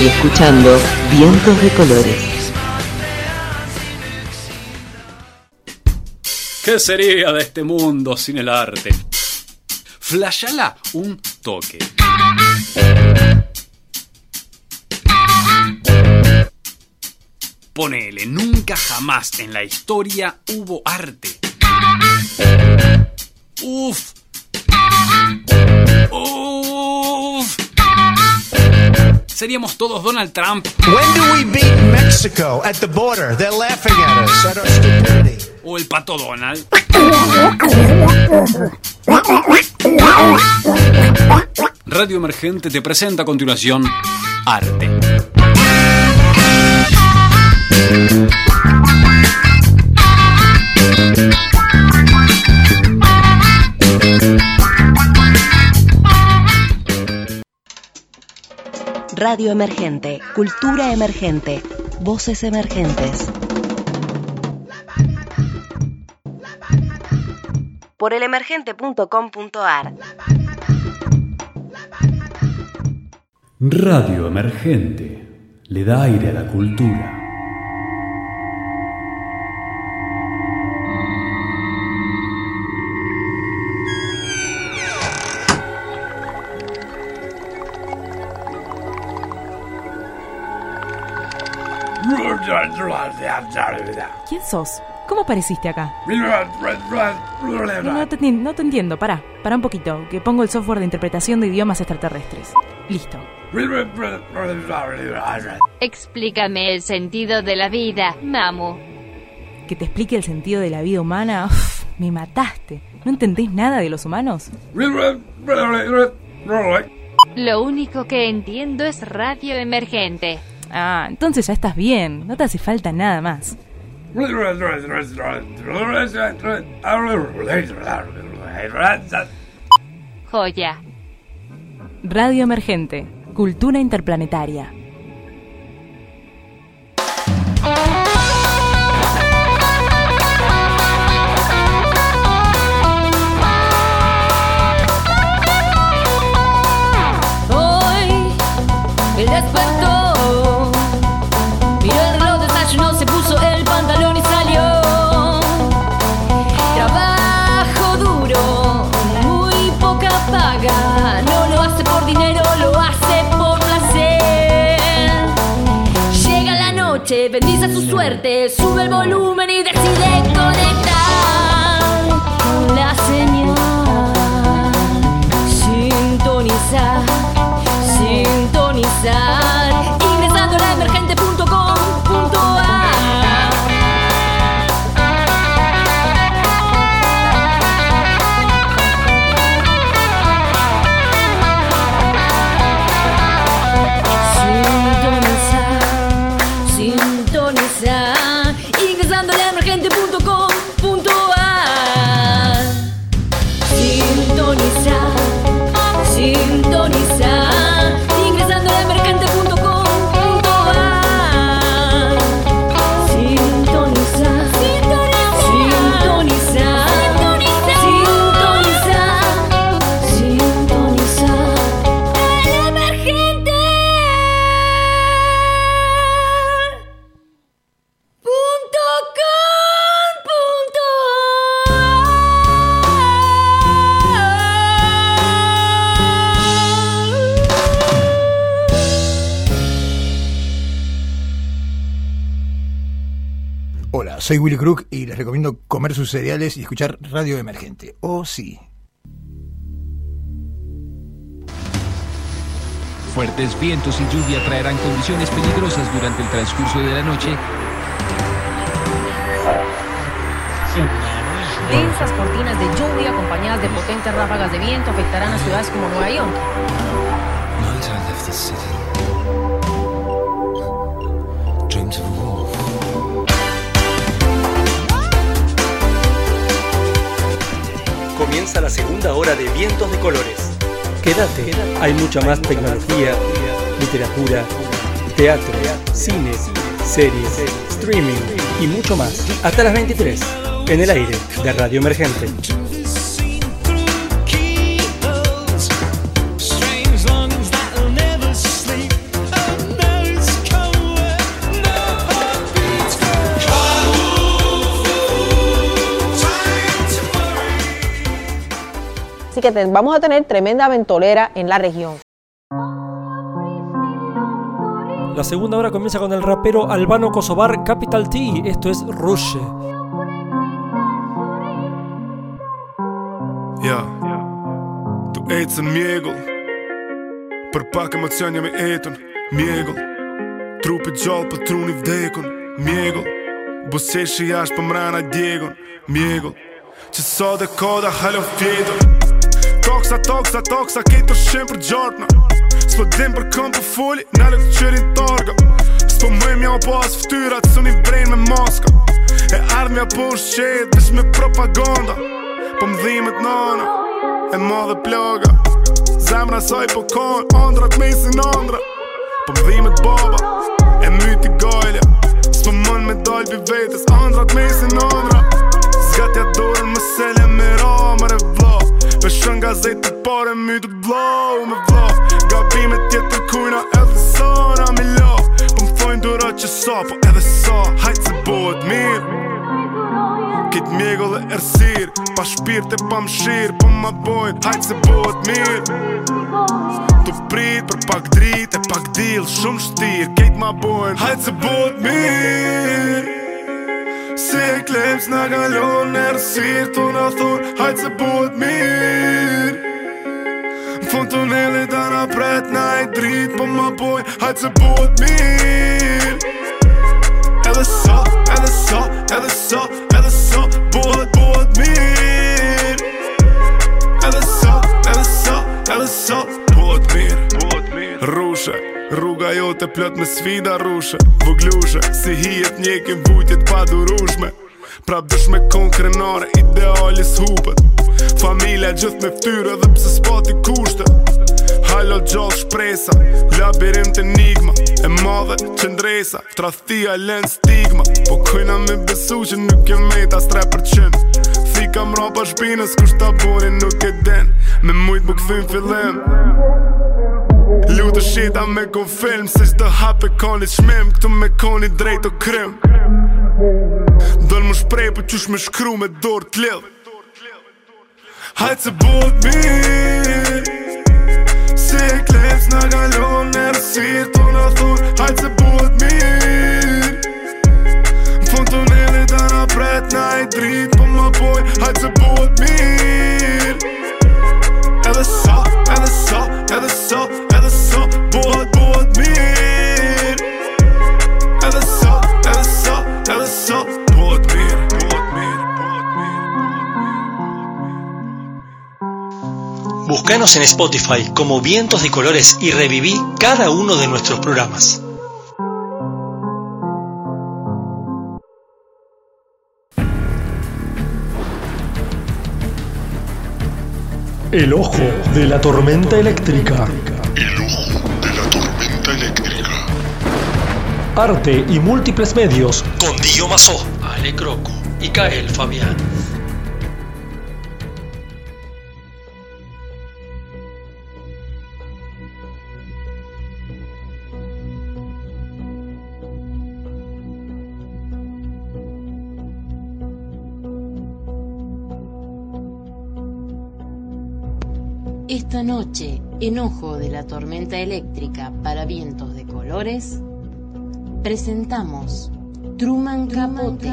Escuchando Vientos de Colores. ¿Qué sería de este mundo sin el arte? Flashala un toque. Ponele, nunca jamás en la historia hubo arte. Uf. Uf. Seríamos todos Donald Trump. When do we beat Mexico at the border? They're laughing at us at our stupidity. O el pato Donald. Radio Emergente te presenta a continuación Arte. Radio Emergente, Cultura Emergente, Voces Emergentes. Por elemergente.com.ar Radio Emergente le da aire a la cultura. ¿Quién sos? ¿Cómo apareciste acá? No te, enti- no te entiendo, pará, pará un poquito, que pongo el software de interpretación de idiomas extraterrestres. Listo. Explícame el sentido de la vida, Mamu. Que te explique el sentido de la vida humana. Uf, me mataste. ¿No entendés nada de los humanos? Lo único que entiendo es radio emergente. Ah, entonces ya estás bien. No te hace falta nada más. Joya. Radio Emergente. Cultura interplanetaria. Sube el volumen y decide soy Willy Crook y les recomiendo comer sus cereales y escuchar Radio Emergente. Oh, sí. Fuertes vientos y lluvia traerán condiciones peligrosas durante el transcurso de la noche. Densas cortinas de lluvia acompañadas de potentes ráfagas de viento afectarán a ciudades como Nueva York. Comienza la segunda hora de Vientos de Colores. Quédate, hay mucha más tecnología, literatura, teatro, cine, series, streaming y mucho más. Hasta las 23, en el aire de Radio Emergente. Así que vamos a tener tremenda ventolera en la región. La segunda hora comienza con el rapero albano kosovar Capital T. Esto es Rush. Ja, tu ecën mjegull Për pak emocion jam i etun Mjegull Trupi gjallë për truni vdekun Mjegull Busqeshi jashtë për mrena djegun Mjegull Që sa dhe koda halo fjetër Toksa, toksa, toksa Ketë për shem për gjartna. S'po dim për këm për foli Në lëtë qërin targa. S'po mëjmë ja pas ftyrat Së një brejnë me maska. E ardhmja po shqet Vesh me propaganda. Po më dhimet nana E madhe plaga. Zemra saj po kanë Andrat mesin andra. Po më dhimet baba E myti gajlja S'po mën me dal pi vetës Andrat mesin andra. Zgatja dorën më sele me ramër e vla Veshën gazet të pare mytë vla Me vla Gabime tjetër kujna edhe sana mi la Po më thojnë dura që sa Po edhe sa Hajtë se bëhet mirë. Kitë mjegull e ersir Pa shpirt e pa mshir Po ma bojnë Hajtë se bëhet mirë. Tu prit për pak drit e pak dil Shumë shtir Kejt ma bojnë Hajtë se bëhet mirë Si e klems në galon në ersir Tu në thonë Hajtë se bëhet mirë. Në fund tunelit da na pret na e drit Po ma bojnë Hajtë se bëhet mirë. Edhe sa, edhe sa, edhe sa, edhe sa Bëhet, bëhet mirë. Edhe sa, edhe sa, edhe sa bëhet mirë. Rushe, rruga jote plot me sfida rushe Voglushe, si hijet njekin vujtjet pa durushme. Prap dush me kon krenare, idealis hupet. Familia gjithë me ftyrë edhe pse s'pati kushte. Halo gjallë shpresa Labirint enigma E madhe qëndresa Tradhtia len stigma. Po kujna me besu që nuk jem meta as 3% Thika mrapa shpinës Kusht ta boni nuk e den. Me mujt më këthim fillim Lutë shita me kon film Se qdo hape koni qmim Këtu me koni drejt o krim. Dëll më shprej për qysh me shkru me dorë t'lidh Hajtë se bëhet mirë. Si e kleps në galon në rësirë të në thonë Hajtë se bëhet mirë. Në fund tunelit të në pret në i dritë Po më boj Hajtë se bëhet mirë. Edhe sa, edhe sa, edhe sa Búscanos en Spotify como Vientos de Colores y reviví cada uno de nuestros programas. El ojo de la tormenta eléctrica. El ojo de la tormenta eléctrica. Arte y múltiples medios. Con Dio Mazó, Ale Croco y Kael Fabián. Esta noche, en Ojo de la Tormenta Eléctrica para Vientos de Colores, presentamos Truman Capote.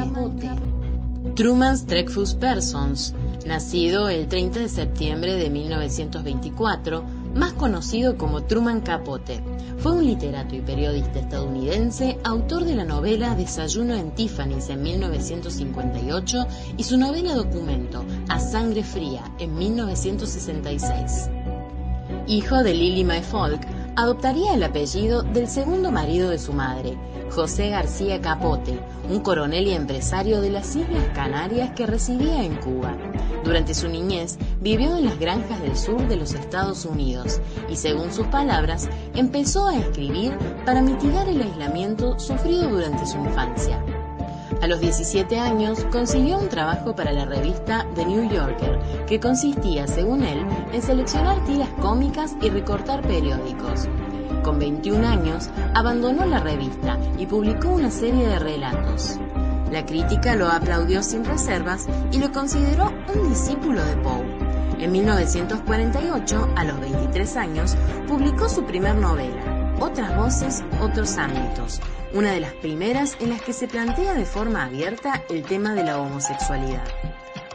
Truman's Dreyfus Persons, nacido el 30 de septiembre de 1924, más conocido como Truman Capote, fue un literato y periodista estadounidense, autor de la novela Desayuno en Tiffany's en 1958 y su novela documento A Sangre Fría en 1966. Hijo de Lily Mae Folk, adoptaría el apellido del segundo marido de su madre, José García Capote, un coronel y empresario de las Islas Canarias que residía en Cuba. Durante su niñez vivió en las granjas del sur de los Estados Unidos y, según sus palabras, empezó a escribir para mitigar el aislamiento sufrido durante su infancia. A los 17 años consiguió un trabajo para la revista The New Yorker, que consistía, según él, en seleccionar tiras cómicas y recortar periódicos. Con 21 años, abandonó la revista y publicó una serie de relatos. La crítica lo aplaudió sin reservas y lo consideró un discípulo de Poe. En 1948, a los 23 años, publicó su primer novela, Otras voces, otros ámbitos, una de las primeras en las que se plantea de forma abierta el tema de la homosexualidad.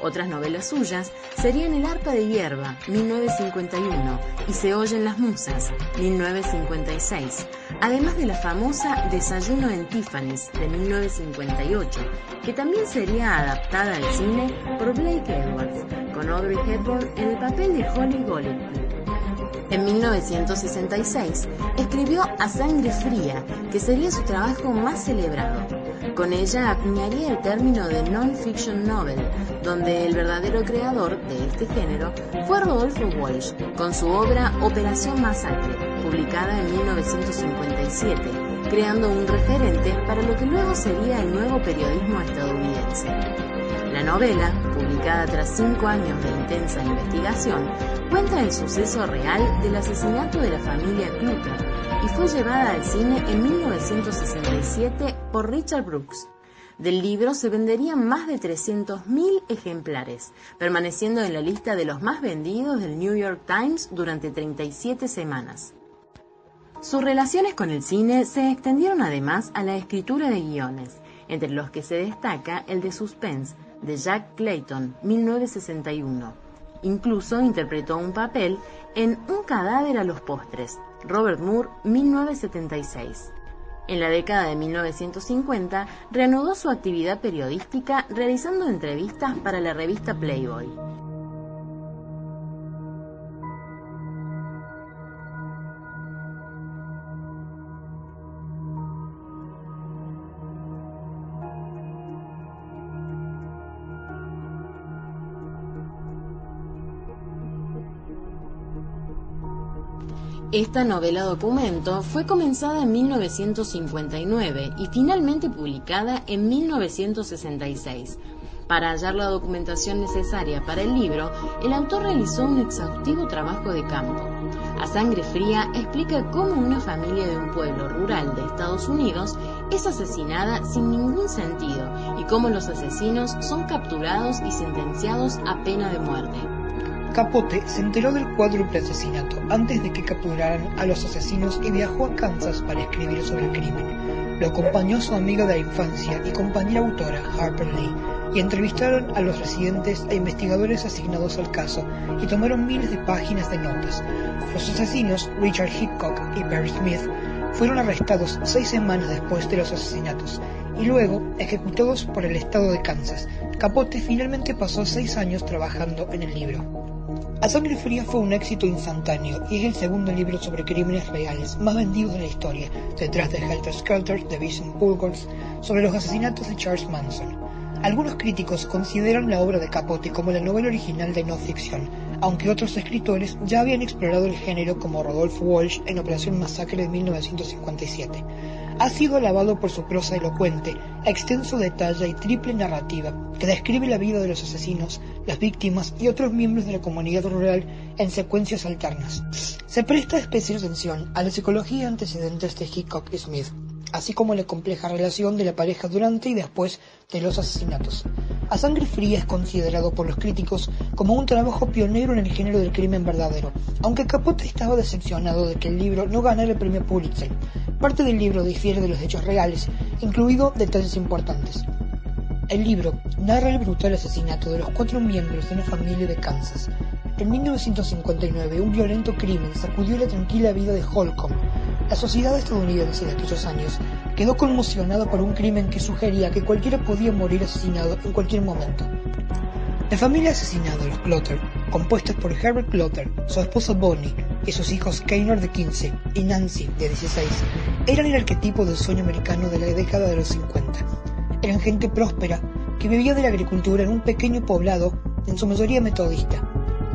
Otras novelas suyas serían El arpa de hierba, 1951, y Se oyen las musas, 1956, además de la famosa Desayuno en Tiffany's, de 1958, que también sería adaptada al cine por Blake Edwards, con Audrey Hepburn en el papel de Holly Golightly. En 1966 escribió A Sangre Fría, que sería su trabajo más celebrado. Con ella acuñaría el término de non-fiction novel, donde el verdadero creador de este género fue Rodolfo Walsh, con su obra Operación Masacre, publicada en 1957, creando un referente para lo que luego sería el nuevo periodismo estadounidense. La novela, publicada tras cinco años de intensa investigación, cuenta el suceso real del asesinato de la familia Clutter y fue llevada al cine en 1967 por Richard Brooks. Del libro se venderían más de 300.000 ejemplares, permaneciendo en la lista de los más vendidos del New York Times durante 37 semanas. Sus relaciones con el cine se extendieron además a la escritura de guiones, entre los que se destaca el de Suspense, de Jack Clayton, 1961. Incluso interpretó un papel en Un cadáver a los postres, Robert Moore, 1976. En la década de 1950 reanudó su actividad periodística realizando entrevistas para la revista Playboy. Esta novela documento fue comenzada en 1959 y finalmente publicada en 1966. Para hallar la documentación necesaria para el libro, el autor realizó un exhaustivo trabajo de campo. A sangre fría explica cómo una familia de un pueblo rural de Estados Unidos es asesinada sin ningún sentido y cómo los asesinos son capturados y sentenciados a pena de muerte. Capote se enteró del cuádruple asesinato antes de que capturaran a los asesinos y viajó a Kansas para escribir sobre el crimen. Lo acompañó su amiga de la infancia y compañera autora Harper Lee y entrevistaron a los residentes e investigadores asignados al caso y tomaron miles de páginas de notas. Los asesinos, Richard Hickok y Perry Smith, fueron arrestados seis semanas después de los asesinatos y luego ejecutados por el estado de Kansas. Capote finalmente pasó seis años trabajando en el libro. A Sangre Fría fue un éxito instantáneo y es el segundo libro sobre crímenes reales más vendido de la historia, detrás de Helter Skelter de Vincent Pulgors sobre los asesinatos de Charles Manson. Algunos críticos consideran la obra de Capote como la novela original de no ficción, aunque otros escritores ya habían explorado el género como Rodolfo Walsh en Operación Masacre de 1957. Ha sido alabado por su prosa elocuente, extenso detalle y triple narrativa, que describe la vida de los asesinos, las víctimas y otros miembros de la comunidad rural en secuencias alternas. Se presta especial atención a la psicología antecedentes de Hickok y Smith, así como la compleja relación de la pareja durante y después de los asesinatos. A Sangre Fría es considerado por los críticos como un trabajo pionero en el género del crimen verdadero, aunque Capote estaba decepcionado de que el libro no ganara el premio Pulitzer. Parte del libro difiere de los hechos reales, incluido detalles importantes. El libro narra el brutal asesinato de los cuatro miembros de una familia de Kansas. En 1959, un violento crimen sacudió la tranquila vida de Holcomb. La sociedad estadounidense de aquellos años quedó conmocionada por un crimen que sugería que cualquiera podía morir asesinado en cualquier momento. La familia asesinada, los Clotter, compuesta por Herbert Clotter, su esposa Bonnie y sus hijos Keynor de 15 y Nancy de 16, eran el arquetipo del sueño americano de la década de los 50. Eran gente próspera que vivía de la agricultura en un pequeño poblado, en su mayoría metodista.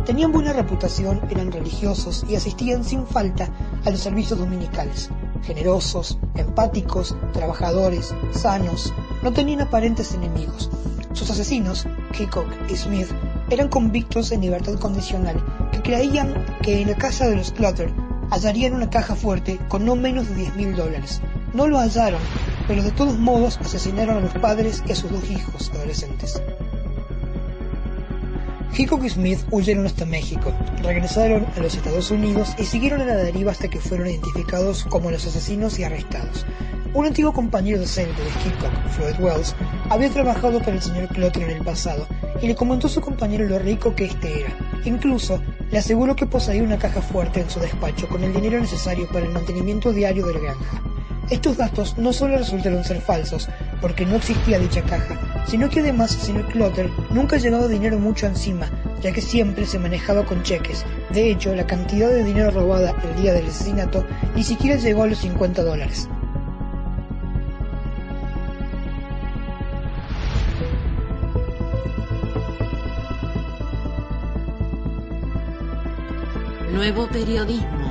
Tenían buena reputación, eran religiosos y asistían sin falta a los servicios dominicales. Generosos, empáticos, trabajadores, sanos, no tenían aparentes enemigos. Sus asesinos, Hickok y Smith, eran convictos en libertad condicional que creían que en la casa de los Clutter hallarían una caja fuerte con no menos de 10 mil dólares. No lo hallaron, pero de todos modos asesinaron a los padres y a sus dos hijos adolescentes. Hickok y Smith huyeron hasta México, regresaron a los Estados Unidos y siguieron a la deriva hasta que fueron identificados como los asesinos y arrestados. Un antiguo compañero docente de Hickok, Floyd Wells, había trabajado para el señor Clotter en el pasado y le comentó a su compañero lo rico que éste era. Incluso le aseguró que poseía una caja fuerte en su despacho con el dinero necesario para el mantenimiento diario de la granja. Estos datos no solo resultaron ser falsos, porque no existía dicha caja, sino que además el señor Clotter nunca llevaba dinero mucho encima, ya que siempre se manejaba con cheques. De hecho, la cantidad de dinero robada el día del asesinato ni siquiera llegó a los 50 dólares. Nuevo periodismo.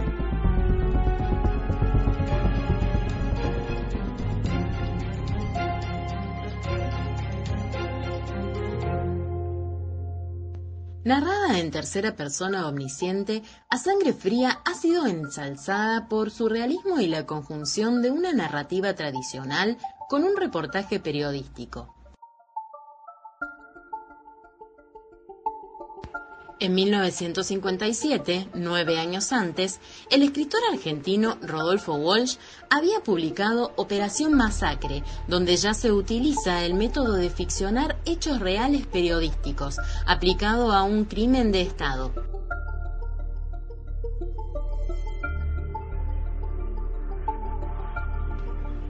Narrada en tercera persona omnisciente, A Sangre Fría ha sido ensalzada por su realismo y la conjunción de una narrativa tradicional con un reportaje periodístico. En 1957, nueve años antes, el escritor argentino Rodolfo Walsh había publicado Operación Masacre, donde ya se utiliza el método de ficcionar hechos reales periodísticos, aplicado a un crimen de Estado.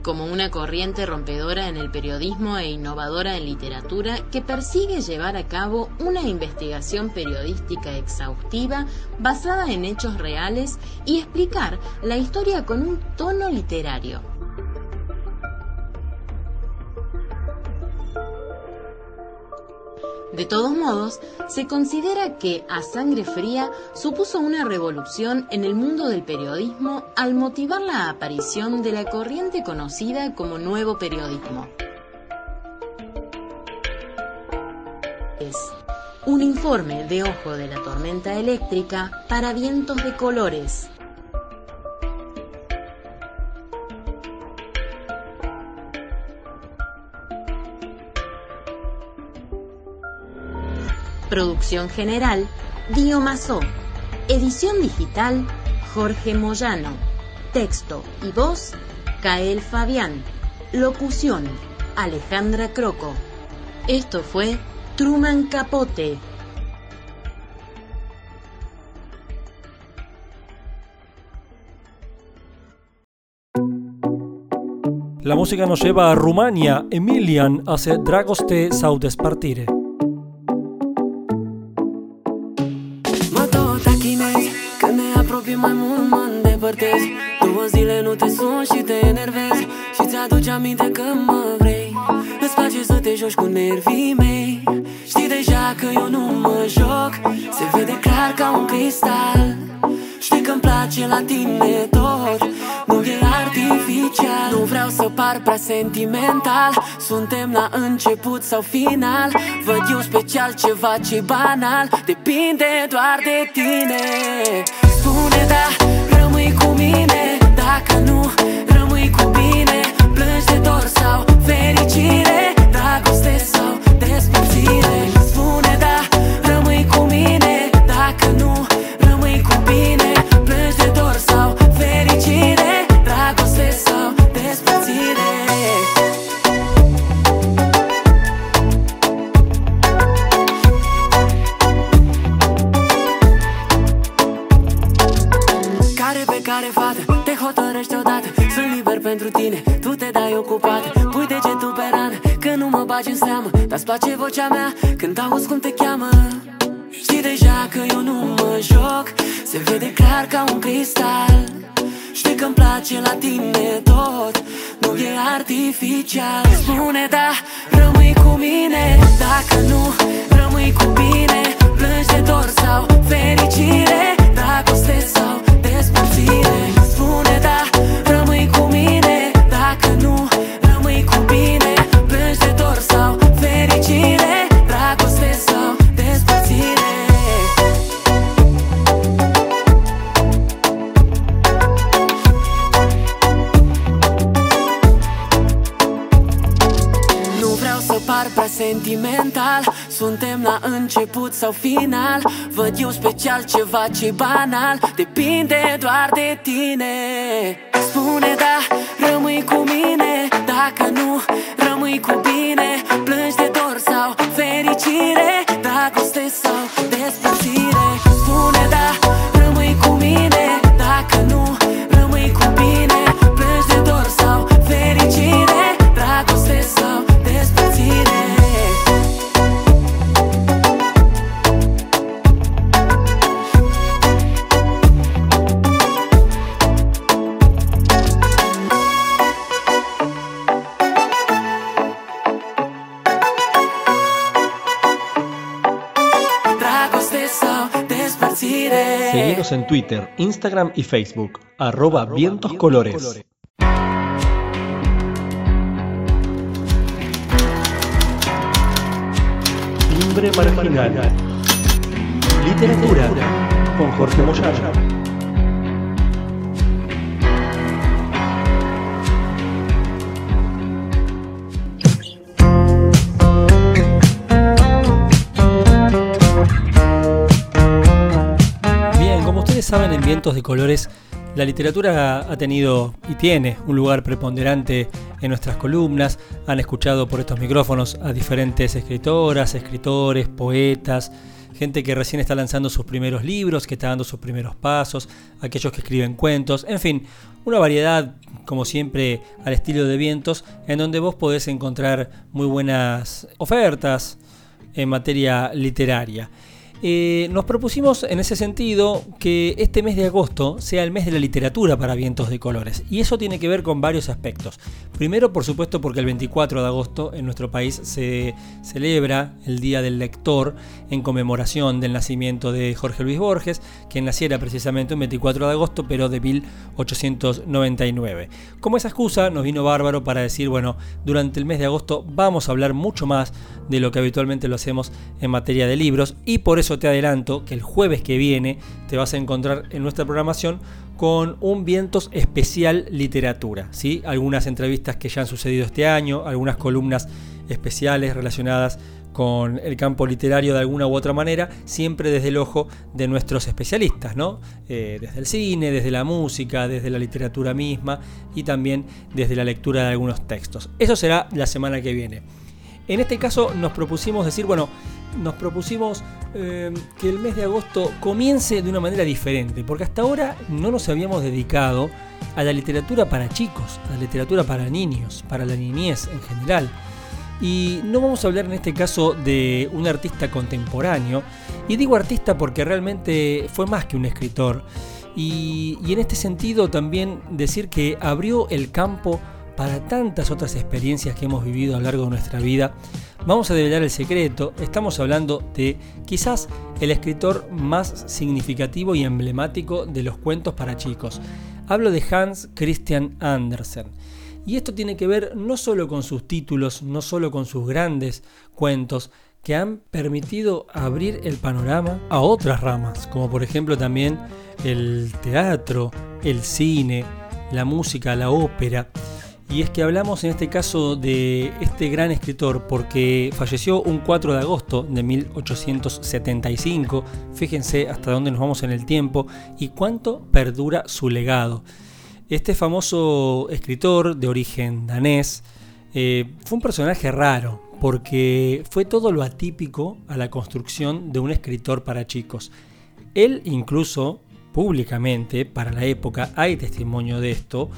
Como una corriente rompedora en el periodismo e innovadora en literatura que persigue llevar a cabo una investigación periodística exhaustiva basada en hechos reales y explicar la historia con un tono literario. De todos modos, se considera que A Sangre Fría supuso una revolución en el mundo del periodismo al motivar la aparición de la corriente conocida como nuevo periodismo. Es un informe de ojo de la tormenta eléctrica para vientos de colores. Producción general, Dio Mazó. Edición digital, Jorge Moyano. Texto y voz, Cael Fabián. Locución, Alejandra Croco. Esto fue Truman Capote. La música nos lleva a Rumania. Emilian hace Dragoste sau despartire. Aminte că mă vrei. Îți place să te joci cu nervii mei. Știi deja că eu nu mă joc. Se vede clar ca un cristal. Știi că-mi place la tine tot. Nu e artificial. Nu vreau să par prea sentimental. Suntem la început sau final. Văd eu special ceva ce banal. Depinde doar de tine. Spune da, rămâi cu mine. Dacă nu, rămâi cu bine Plângi de dor sau fericire bagi în seamă Dar-ți place vocea mea Când auzi cum te cheamă. Știi deja că eu nu mă joc Se vede clar ca un cristal. Știi că-mi place la tine tot Nu e artificial. Spune da, rămâi cu mine Dacă nu, rămâi cu bine. Plângi de dor sau fericire Dragoste sau despărțire. Spune da, început sau final Văd eu special ceva ce banal Depinde doar de tine. Spune da, rămâi cu mine Dacă nu, rămâi cu bine Plângi Twitter, Instagram y Facebook, arroba vientos colores. Timbre marginal. Literatura con Jorge Moyano. Saben, en Vientos de Colores, la literatura ha tenido y tiene un lugar preponderante en nuestras columnas. Han escuchado por estos micrófonos a diferentes escritoras, escritores, poetas, gente que recién está lanzando sus primeros libros, que está dando sus primeros pasos, aquellos que escriben cuentos, en fin, una variedad, como siempre, al estilo de Vientos, en donde vos podés encontrar muy buenas ofertas en materia literaria. Eh, nos propusimos en ese sentido que este mes de agosto sea el mes de la literatura para Vientos de Colores. Y eso tiene que ver con varios aspectos. Primero, por supuesto, porque el 24 de agosto en nuestro país se celebra el Día del Lector en conmemoración del nacimiento de Jorge Luis Borges, quien naciera precisamente un 24 de agosto, pero de 1899. Como esa excusa nos vino bárbaro para decir, bueno, durante el mes de agosto vamos a hablar mucho más de lo que habitualmente lo hacemos en materia de libros y por eso te adelanto que el jueves que viene te vas a encontrar en nuestra programación con un Vientos especial literatura, ¿sí? Algunas entrevistas que ya han sucedido este año, algunas columnas especiales relacionadas con el campo literario de alguna u otra manera, siempre desde el ojo de nuestros especialistas, ¿no? Eh, desde el cine, desde la música, desde la literatura misma y también desde la lectura de algunos textos. Eso será la semana que viene. En este caso nos propusimos decir, bueno, nos propusimos eh, que el mes de agosto comience de una manera diferente, porque hasta ahora no nos habíamos dedicado a la literatura para chicos, a la literatura para niños, para la niñez en general. Y no vamos a hablar en este caso de un artista contemporáneo, y digo artista porque realmente fue más que un escritor. Y, y en este sentido también decir que abrió el campo para tantas otras experiencias que hemos vivido a lo largo de nuestra vida, vamos a develar el secreto. Estamos hablando de quizás el escritor más significativo y emblemático de los cuentos para chicos. Hablo de Hans Christian Andersen. Y esto tiene que ver no solo con sus títulos, no solo con sus grandes cuentos, que han permitido abrir el panorama a otras ramas, como por ejemplo también el teatro, el cine, la música, la ópera. Y es que hablamos en este caso de este gran escritor porque falleció un 4 de agosto de 1875. Fíjense hasta dónde nos vamos en el tiempo y cuánto perdura su legado. Este famoso escritor de origen danés eh, fue un personaje raro porque fue todo lo atípico a la construcción de un escritor para chicos. Él incluso públicamente, para la época, hay testimonio de esto,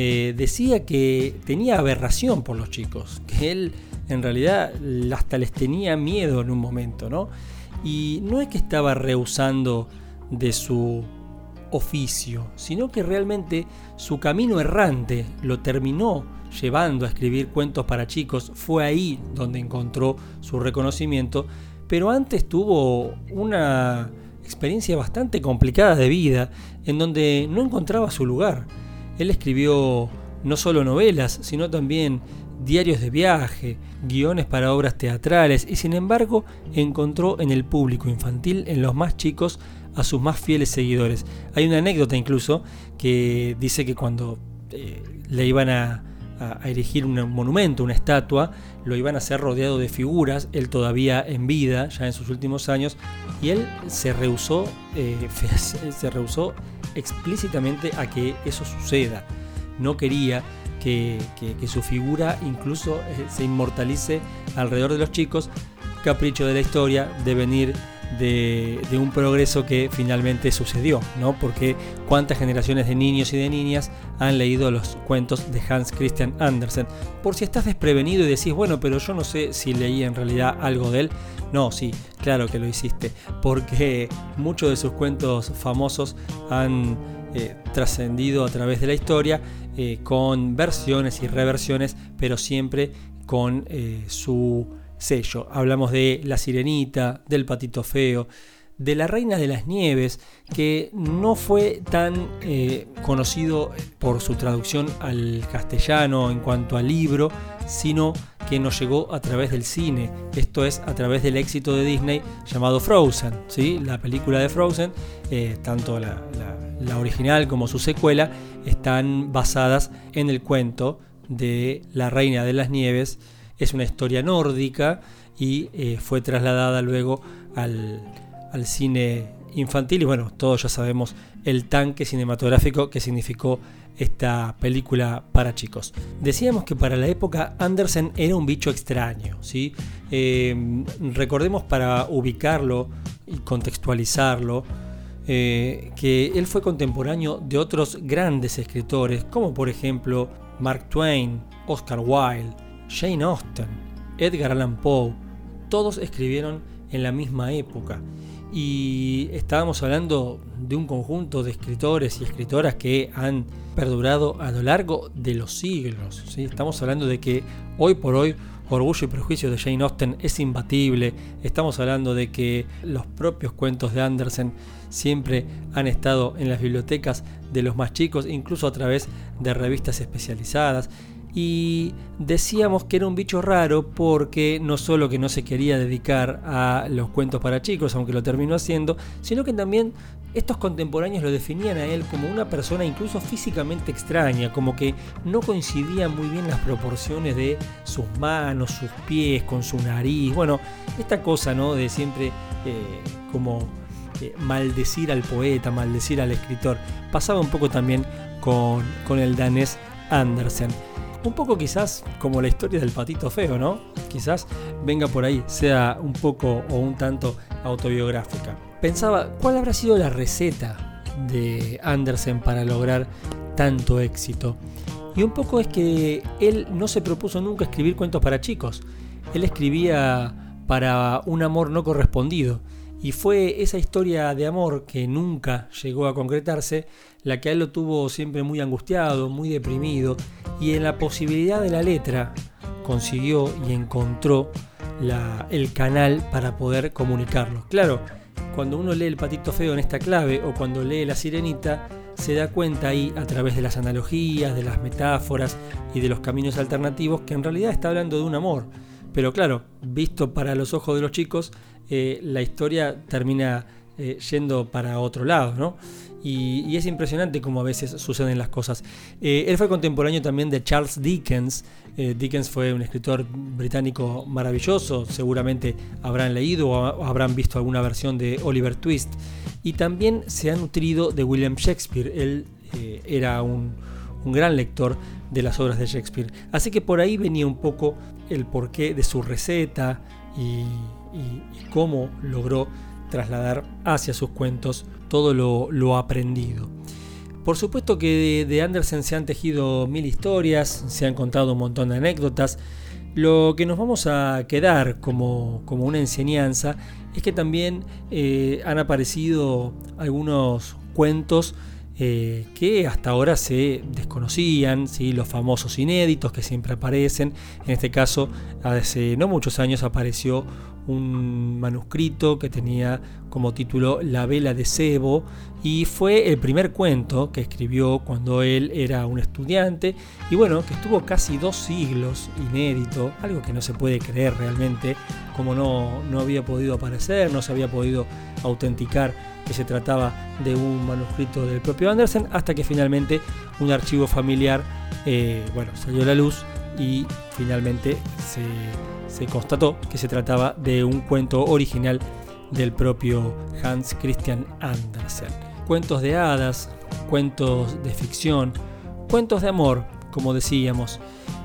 eh, decía que tenía aberración por los chicos, que él en realidad hasta les tenía miedo en un momento, ¿no? Y no es que estaba rehusando de su oficio, sino que realmente su camino errante lo terminó llevando a escribir cuentos para chicos, fue ahí donde encontró su reconocimiento, pero antes tuvo una experiencia bastante complicada de vida en donde no encontraba su lugar. Él escribió no solo novelas, sino también diarios de viaje, guiones para obras teatrales y sin embargo encontró en el público infantil, en los más chicos, a sus más fieles seguidores. Hay una anécdota incluso que dice que cuando eh, le iban a, erigir un monumento, una estatua, lo iban a hacer rodeado de figuras, él todavía en vida, ya en sus últimos años, y él se rehusó, eh, se rehusó explícitamente a que eso suceda. No quería que, su figura incluso eh, se inmortalice alrededor de los chicos, capricho de la historia, de venir de, un progreso que finalmente sucedió, ¿no? Porque cuántas generaciones de niños y de niñas han leído los cuentos de Hans Christian Andersen. Por si estás desprevenido y decís, bueno, pero yo no sé si leí en realidad algo de él. No, sí, claro que lo hiciste, porque muchos de sus cuentos famosos han eh, trascendido a través de la historia eh, con versiones y reversiones, pero siempre con eh, su sello. Hablamos de La Sirenita, del Patito Feo, de La Reina de las Nieves, que no fue tan eh, conocido por su traducción al castellano en cuanto al libro, sino que nos llegó a través del cine, esto es a través del éxito de Disney llamado Frozen, ¿sí? la película de Frozen, eh, tanto la, original como su secuela, están basadas en el cuento de La Reina de las Nieves, es una historia nórdica y eh, fue trasladada luego al, al, cine infantil y bueno, todos ya sabemos el tanque cinematográfico que significó esta película para chicos. Decíamos que para la época Andersen era un bicho extraño, ¿sí? Eh, recordemos para ubicarlo y contextualizarlo, eh, que él fue contemporáneo de otros grandes escritores, como por ejemplo Mark Twain, Oscar Wilde, Jane Austen, Edgar Allan Poe, todos escribieron en la misma época. y estábamos hablando de un conjunto de escritores y escritoras que han perdurado a lo largo de los siglos. Estamos hablando de que hoy por hoy Orgullo y Prejuicio de Jane Austen es imbatible. Estamos hablando de que los propios cuentos de Andersen siempre han estado en las bibliotecas de los más chicos, incluso a través de revistas especializadas. Y decíamos que era un bicho raro porque no solo que no se quería dedicar a los cuentos para chicos, aunque lo terminó haciendo, sino que también estos contemporáneos lo definían a él como una persona incluso físicamente extraña, como que no coincidían muy bien las proporciones de sus manos, sus pies, con su nariz. Bueno, esta cosa, ¿no? De siempre eh, como eh, maldecir al poeta, maldecir al escritor. Pasaba un poco también con, con el danés Andersen. Un poco quizás como la historia del patito feo, ¿no? Quizás venga por ahí, sea un poco o un tanto autobiográfica. Pensaba, ¿cuál habrá sido la receta de Andersen para lograr tanto éxito? Y un poco es que él no se propuso nunca escribir cuentos para chicos. Él escribía para un amor no correspondido. Y fue esa historia de amor que nunca llegó a concretarse la que a él lo tuvo siempre muy angustiado, muy deprimido. Y en la posibilidad de la letra consiguió y encontró la- el canal para poder comunicarlo. Claro, cuando uno lee el patito feo en esta clave o cuando lee la sirenita, se da cuenta ahí a través de las analogías, de las metáforas y de los caminos alternativos que en realidad está hablando de un amor. Pero claro, visto para los ojos de los chicos, eh, la historia termina eh, yendo para otro lado, ¿no? Y, es impresionante cómo a veces suceden las cosas. Eh, él fue contemporáneo también de Charles Dickens. Eh, Dickens fue un escritor británico maravilloso, seguramente habrán leído o ha- habrán visto alguna versión de Oliver Twist. Y también se ha nutrido de William Shakespeare. Él eh, era un, un gran lector de las obras de Shakespeare. Así que por ahí venía un poco el porqué de su receta y, y- cómo logró trasladar hacia sus cuentos todo lo, aprendido. Por supuesto que de, de Andersen se han tejido mil historias, se han contado un montón de anécdotas. Lo que nos vamos a quedar como, como una enseñanza es que también eh, han aparecido algunos cuentos eh, que hasta ahora se desconocían, ¿sí? los famosos inéditos que siempre aparecen. En este caso, hace no muchos años apareció un manuscrito que tenía como título La vela de Sebo y fue el primer cuento que escribió cuando él era un estudiante y bueno, que estuvo casi dos siglos inédito, algo que no se puede creer realmente, como no, no había podido aparecer, no se había podido autenticar que se trataba de un manuscrito del propio Andersen, hasta que finalmente un archivo familiar eh, bueno, salió a la luz y finalmente se, se constató que se trataba de un cuento original del propio Hans Christian Andersen. Cuentos de hadas, cuentos de ficción, cuentos de amor, como decíamos.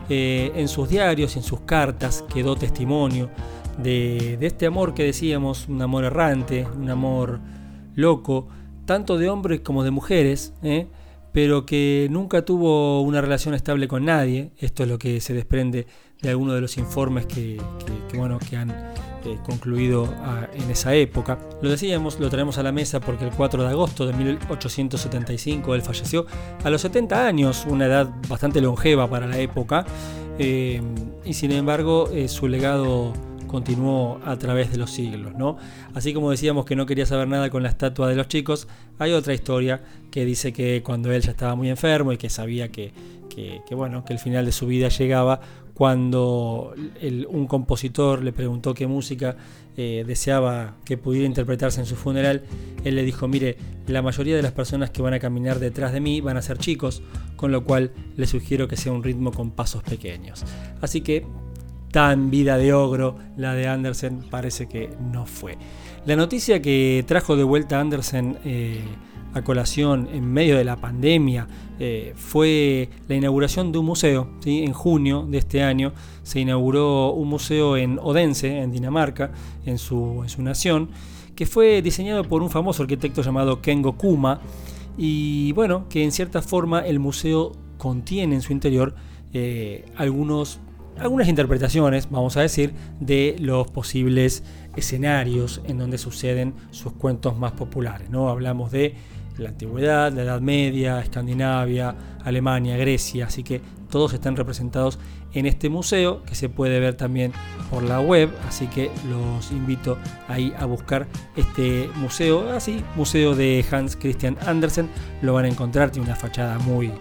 Eh, en sus diarios, en sus cartas, quedó testimonio de, de este amor que decíamos, un amor errante, un amor loco, tanto de hombres como de mujeres, ¿eh? pero que nunca tuvo una relación estable con nadie. Esto es lo que se desprende de algunos de los informes que, bueno, que han eh, concluido ah, en esa época. Lo decíamos, lo traemos a la mesa porque el 4 de agosto de 1875 él falleció a los 70 años, una edad bastante longeva para la época, eh, y sin embargo eh, su legado continuó a través de los siglos, ¿no? Así como decíamos que no quería saber nada con la estatua de los chicos, hay otra historia que dice que cuando él ya estaba muy enfermo y que sabía que- que, bueno, que el final de su vida llegaba, cuando un compositor le preguntó qué música eh, deseaba que pudiera interpretarse en su funeral, él le dijo, mire, la mayoría de las personas que van a caminar detrás de mí van a ser chicos, con lo cual le sugiero que sea un ritmo con pasos pequeños. Así que tan vida de ogro la de Andersen parece que no fue. La noticia que trajo de vuelta Andersen eh, a colación en medio de la pandemia eh, fue la inauguración de un museo. ¿sí? En junio de este año se inauguró un museo en Odense, en Dinamarca, en su, en su nación, que fue diseñado por un famoso arquitecto llamado Kengo Kuma. Y bueno, que en cierta forma el museo contiene en su interior eh, algunos algunas interpretaciones, vamos a decir, de los posibles escenarios en donde suceden sus cuentos más populares. ¿no? Hablamos de la antigüedad, la Edad Media, Escandinavia, Alemania, Grecia, así que todos están representados en este museo que se puede ver también por la web, así que los invito ahí a buscar este museo, así, museo de Hans Christian Andersen, lo van a encontrar, tiene una fachada muy,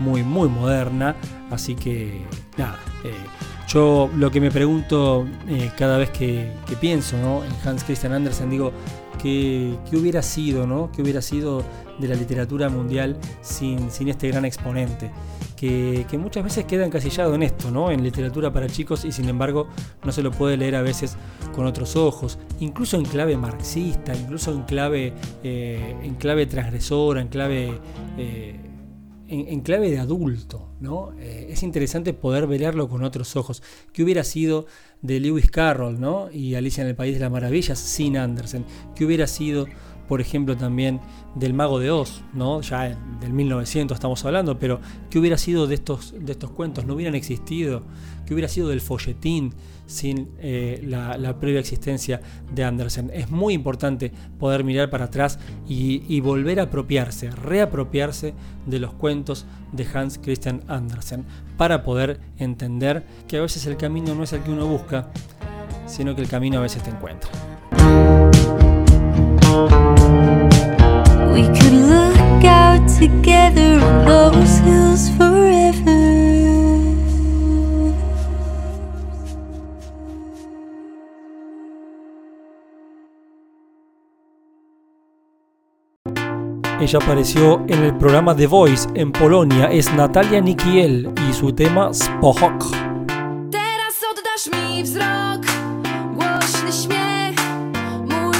muy, muy moderna, así que nada, eh, yo lo que me pregunto eh, cada vez que, pienso ¿no? en Hans Christian Andersen, digo, ¿qué, hubiera sido, ¿no? ¿Qué hubiera sido de la literatura mundial sin, sin este gran exponente? Que, que muchas veces queda encasillado en esto, ¿no? En literatura para chicos y sin embargo no se lo puede leer a veces con otros ojos, incluso en clave marxista, incluso en clave, eh, en clave transgresora, en clave... eh, en, clave de adulto, ¿no? Eh, es interesante poder verlo con otros ojos. ¿Qué hubiera sido de Lewis Carroll, ¿no? Y Alicia en el País de las Maravillas sin Andersen? ¿Qué hubiera sido, por ejemplo, también del Mago de Oz, ¿no? Ya del 1900 estamos hablando, pero ¿qué hubiera sido de estos, de estos cuentos? ¿No hubieran existido? ¿Qué hubiera sido del folletín sin eh, la, previa existencia de Andersen? Es muy importante poder mirar para atrás y, volver a apropiarse, reapropiarse de los cuentos de Hans Christian Andersen para poder entender que a veces el camino no es el que uno busca, sino que el camino a veces te encuentra. Apareció en el programa The Voice en Polonia, es Natalia Nikiel y su tema Spohok. Teraz mi wzrok, głośny śmiech, mój.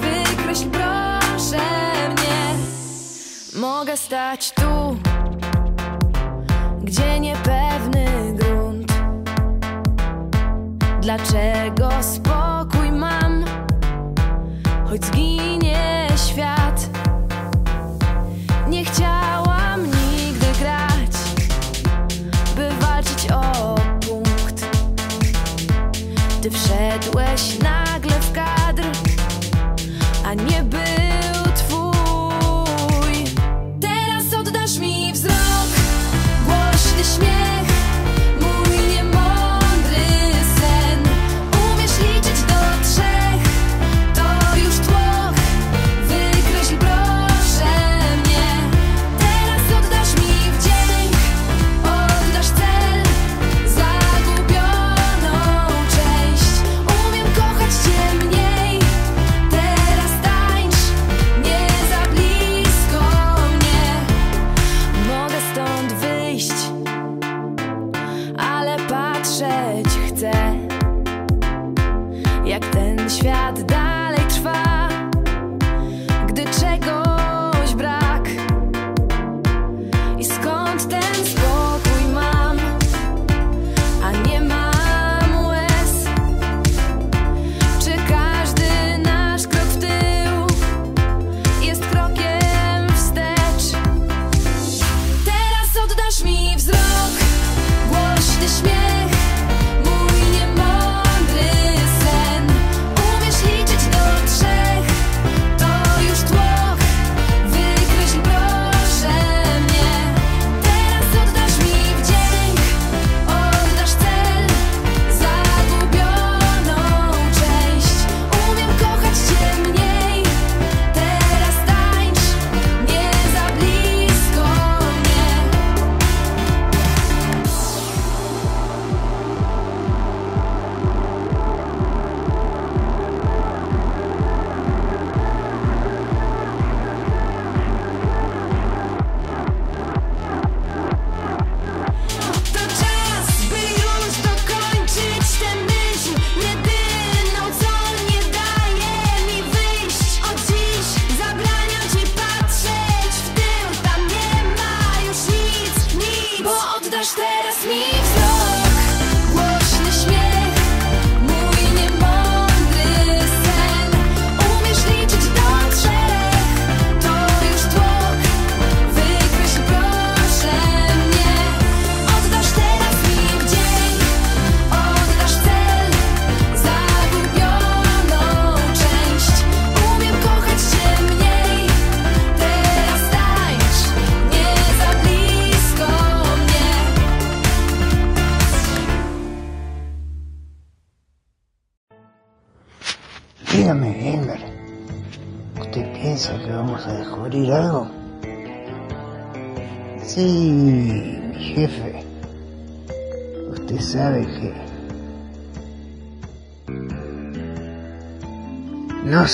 Wykreśl proszę mnie. Mogę stać tu, Dlaczego spokój mam, choć zginie świat? Nie chciałam nigdy grać, by walczyć o punkt. Ty wszedłeś nagle w kadr, a nie był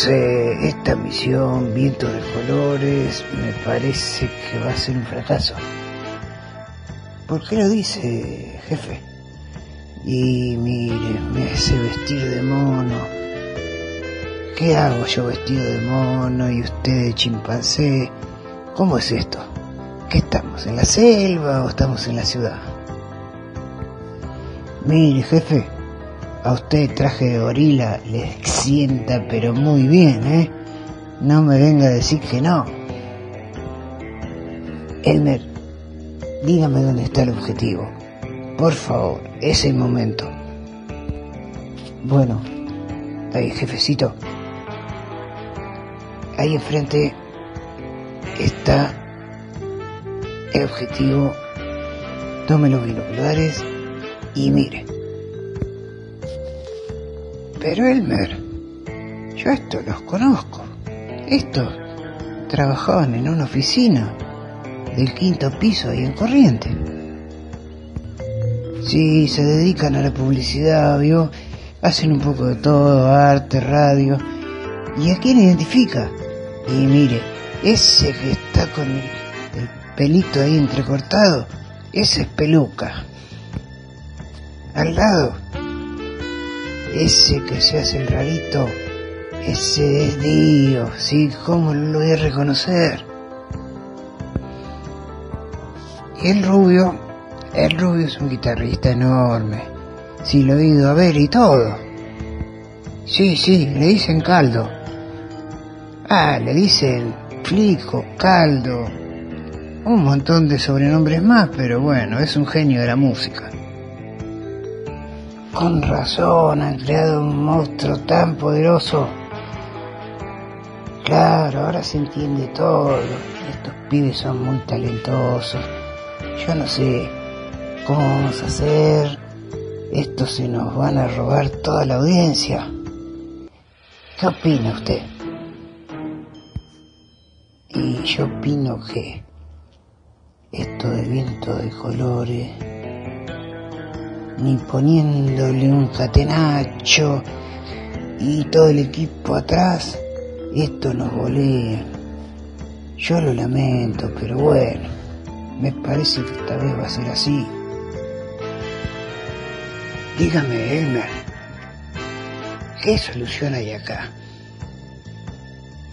Esta misión, viento de colores, me parece que va a ser un fracaso. ¿Por qué lo dice, jefe? Y mire, me hace vestir de mono. ¿Qué hago yo vestido de mono y usted de chimpancé? ¿Cómo es esto? ¿Qué estamos? ¿En la selva o estamos en la ciudad? Mire, jefe, a usted traje de gorila le sienta pero muy bien, ¿eh? No me venga a decir que no. Elmer, dígame dónde está el objetivo. Por favor, es el momento. Bueno, ahí, jefecito. Ahí enfrente está el objetivo. Tome los binoculares y mire. Pero Elmer, yo estos los conozco. Estos trabajaban en una oficina del quinto piso ahí en Corriente. Sí, se dedican a la publicidad, ¿vio? Hacen un poco de todo, arte, radio. ¿Y a quién identifica? Y mire, ese que está con el pelito ahí entrecortado, ese es peluca. Al lado, ese que se hace el rarito, ese es Dio, ¿sí? ¿Cómo lo voy a reconocer? Y el rubio, el rubio es un guitarrista enorme. Sí, lo he ido a ver y todo. Sí, sí, le dicen caldo. Ah, le dicen flico, caldo. Un montón de sobrenombres más, pero bueno, es un genio de la música. Con razón han creado un monstruo tan poderoso. Claro, ahora se entiende todo. Estos pibes son muy talentosos. Yo no sé cómo vamos a hacer. Estos se nos van a robar toda la audiencia. ¿Qué opina usted? Y yo opino que esto de viento de colores, ni poniéndole un catenacho y todo el equipo atrás, esto nos golea. Yo lo lamento, pero bueno, me parece que esta vez va a ser así. Dígame, Elmer, ¿qué solución hay acá?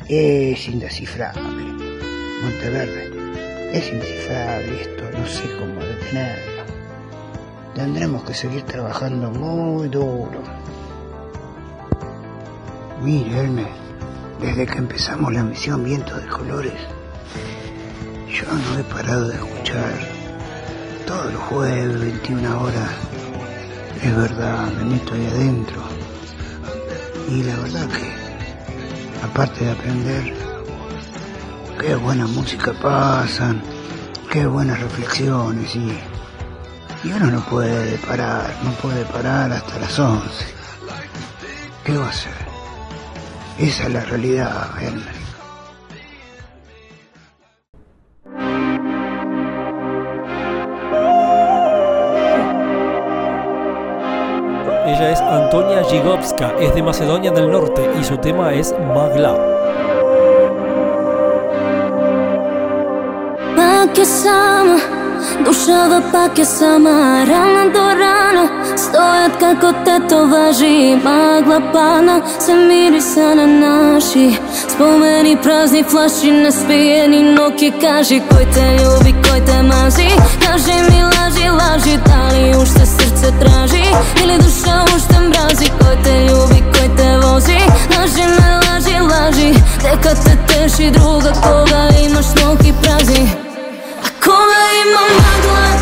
Es indescifrable. Monteverde, es indescifrable esto, no sé cómo detenerlo. Tendremos que seguir trabajando muy duro. Mire, Elmer, desde que empezamos la misión Viento de Colores, yo no he parado de escuchar todos los jueves, 21 horas. Es verdad, me meto ahí adentro. Y la verdad que, aparte de aprender, qué buena música pasan, qué buenas reflexiones y, y uno no puede parar, no puede parar hasta las 11. ¿Qué va a hacer? Esa es la realidad, Henry. Ella es Antonia Gigovska, es de Macedonia del Norte y su tema es Magla. Magla. Dušava pak je sama, rana do rana Stojat kako te to važi, magla pana Se mirisana naši, spomeni prazni flaši Nespijeni noki, kaži koj te ljubi, koj te mazi Kaži mi laži, laži, da li už te srce traži? Ili duša už te mrazi, koj te ljubi, koj te vozi? Laži me, laži, laži, teka te teši druga Koga imaš noki prazni. my mama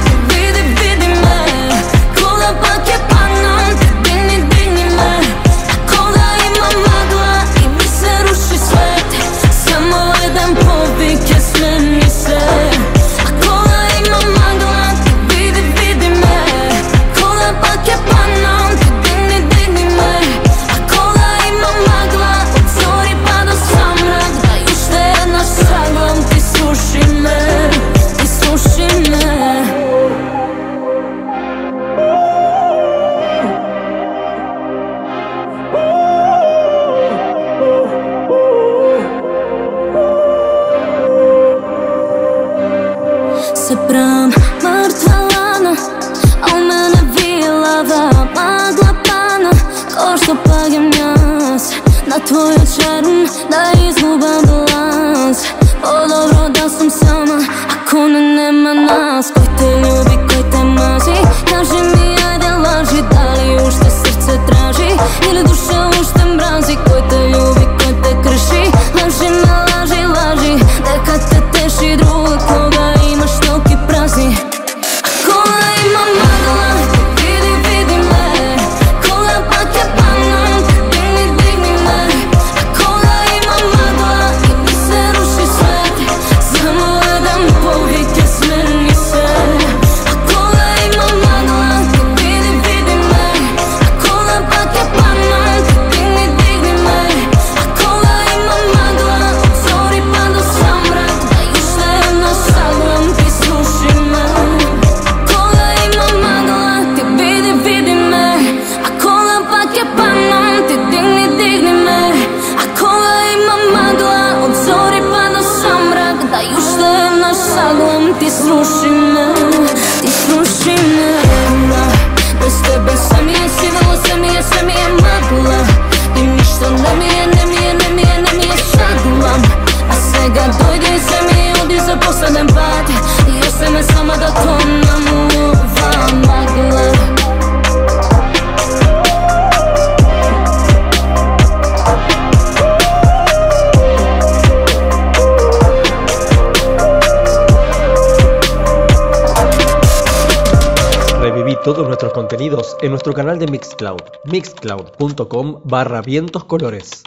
en nuestro canal de Mixcloud, mixcloud.com barra vientos colores.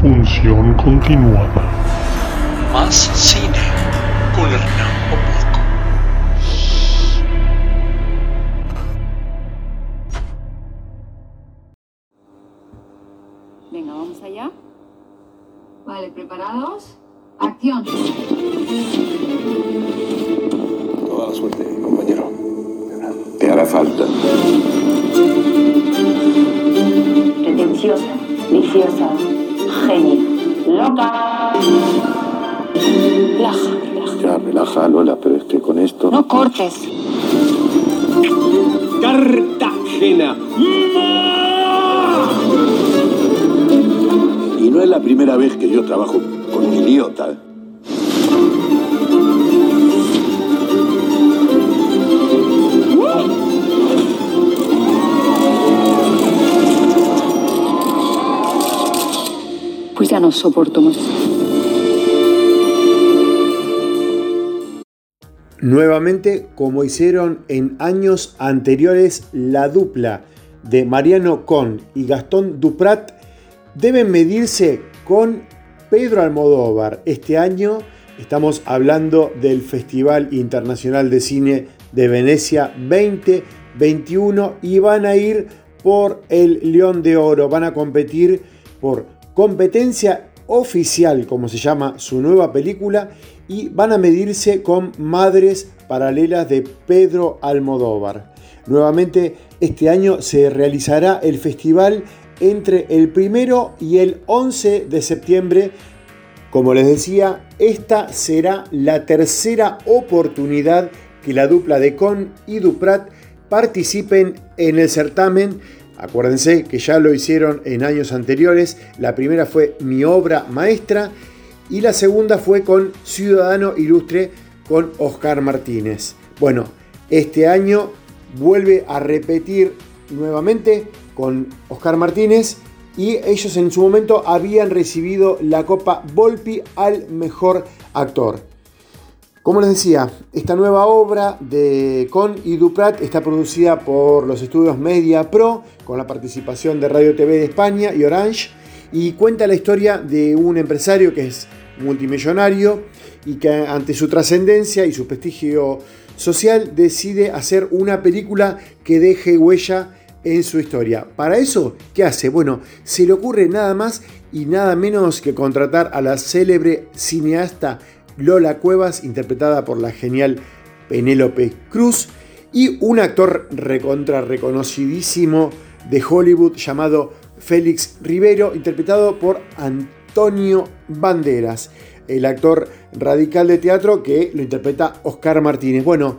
Función continuada. Como hicieron en años anteriores, la dupla de Mariano Con y Gastón Duprat deben medirse con Pedro Almodóvar. Este año estamos hablando del Festival Internacional de Cine de Venecia 2021 y van a ir por el León de Oro. Van a competir por competencia oficial, como se llama su nueva película, y van a medirse con Madres Paralelas de Pedro Almodóvar. Nuevamente, este año se realizará el festival entre el primero y el 11 de septiembre. Como les decía, esta será la tercera oportunidad que la dupla de Con y Duprat participen en el certamen. Acuérdense que ya lo hicieron en años anteriores. La primera fue Mi obra maestra y la segunda fue con Ciudadano Ilustre con Oscar Martínez. Bueno, este año vuelve a repetir nuevamente con Oscar Martínez y ellos en su momento habían recibido la Copa Volpi al mejor actor. Como les decía, esta nueva obra de Con y Duprat está producida por los estudios Media Pro con la participación de Radio TV de España y Orange y cuenta la historia de un empresario que es multimillonario y que ante su trascendencia y su prestigio social decide hacer una película que deje huella en su historia. Para eso, ¿qué hace? Bueno, se le ocurre nada más y nada menos que contratar a la célebre cineasta Lola Cuevas, interpretada por la genial Penélope Cruz, y un actor recontra reconocidísimo de Hollywood llamado Félix Rivero, interpretado por Antonio Banderas. El actor radical de teatro que lo interpreta Oscar Martínez. Bueno,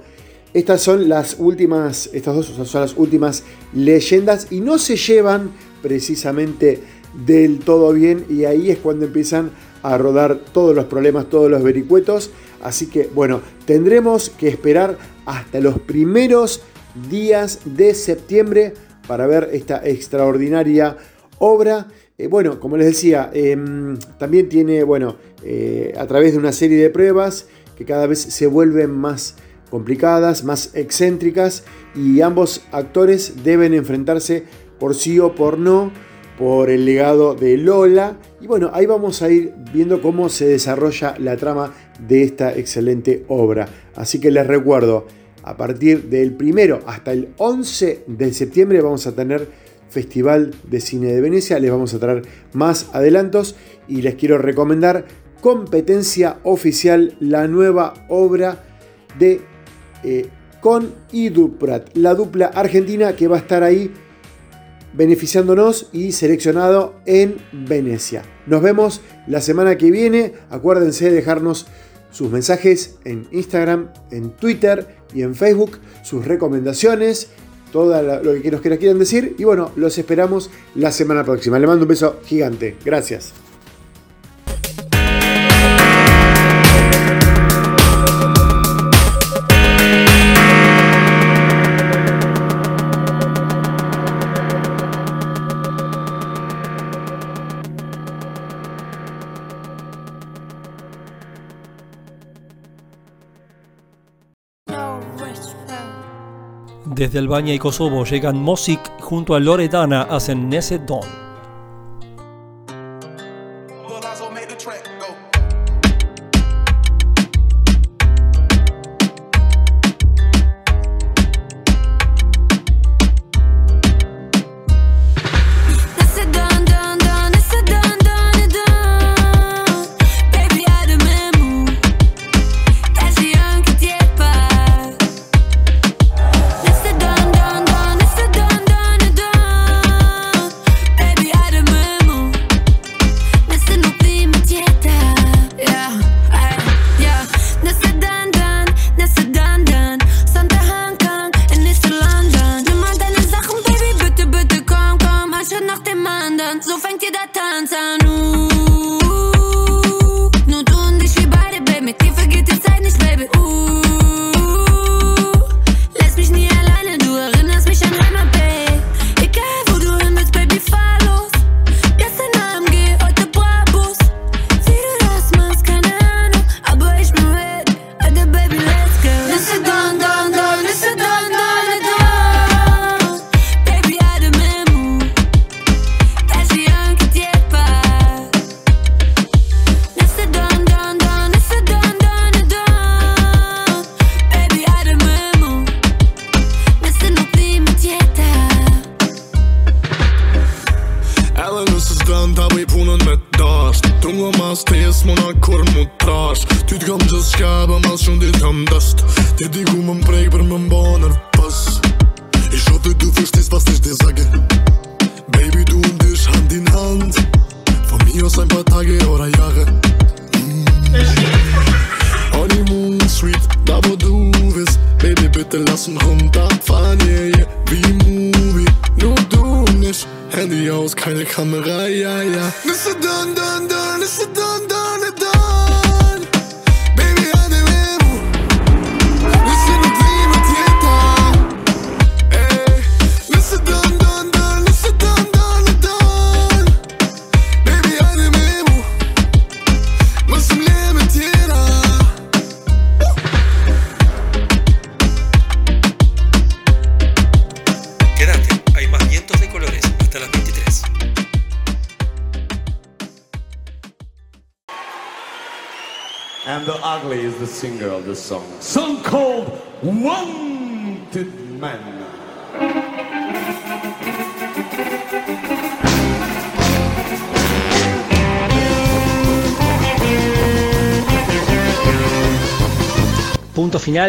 estas son las últimas, estas dos son las últimas leyendas y no se llevan precisamente del todo bien y ahí es cuando empiezan a rodar todos los problemas, todos los vericuetos. Así que bueno, tendremos que esperar hasta los primeros días de septiembre para ver esta extraordinaria obra. Eh, bueno, como les decía, em, también tiene, bueno, eh, a través de una serie de pruebas que cada vez se vuelven más complicadas, más excéntricas y ambos actores deben enfrentarse por sí o por no por el legado de Lola. Y bueno, ahí vamos a ir viendo cómo se desarrolla la trama de esta excelente obra. Así que les recuerdo, a partir del primero hasta el 11 de septiembre vamos a tener Festival de Cine de Venecia. Les vamos a traer más adelantos y les quiero recomendar Competencia Oficial, la nueva obra de eh, Con y Duprat, la dupla argentina que va a estar ahí beneficiándonos y seleccionado en Venecia. Nos vemos la semana que viene. Acuérdense de dejarnos sus mensajes en Instagram, en Twitter y en Facebook, sus recomendaciones, todo lo que nos quieran decir. Y bueno, los esperamos la semana próxima. Le mando un beso gigante. Gracias. Desde Albania y Kosovo llegan Mosik junto a Loredana hacen Nese Don.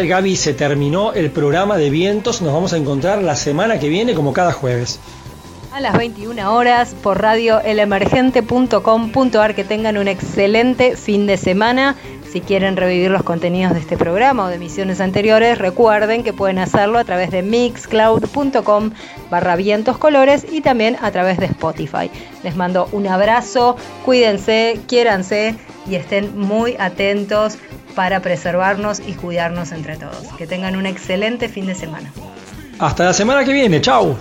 Gaby, se terminó el programa de vientos. Nos vamos a encontrar la semana que viene, como cada jueves. A las 21 horas por radio elemergente.com.ar. Que tengan un excelente fin de semana. Si quieren revivir los contenidos de este programa o de emisiones anteriores, recuerden que pueden hacerlo a través de mixcloud.com barra y también a través de Spotify. Les mando un abrazo, cuídense, quiéranse y estén muy atentos para preservarnos y cuidarnos entre todos. Que tengan un excelente fin de semana. Hasta la semana que viene, chao.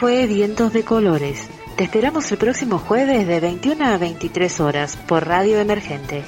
fue Vientos de Colores. Te esperamos el próximo jueves de 21 a 23 horas por Radio Emergente.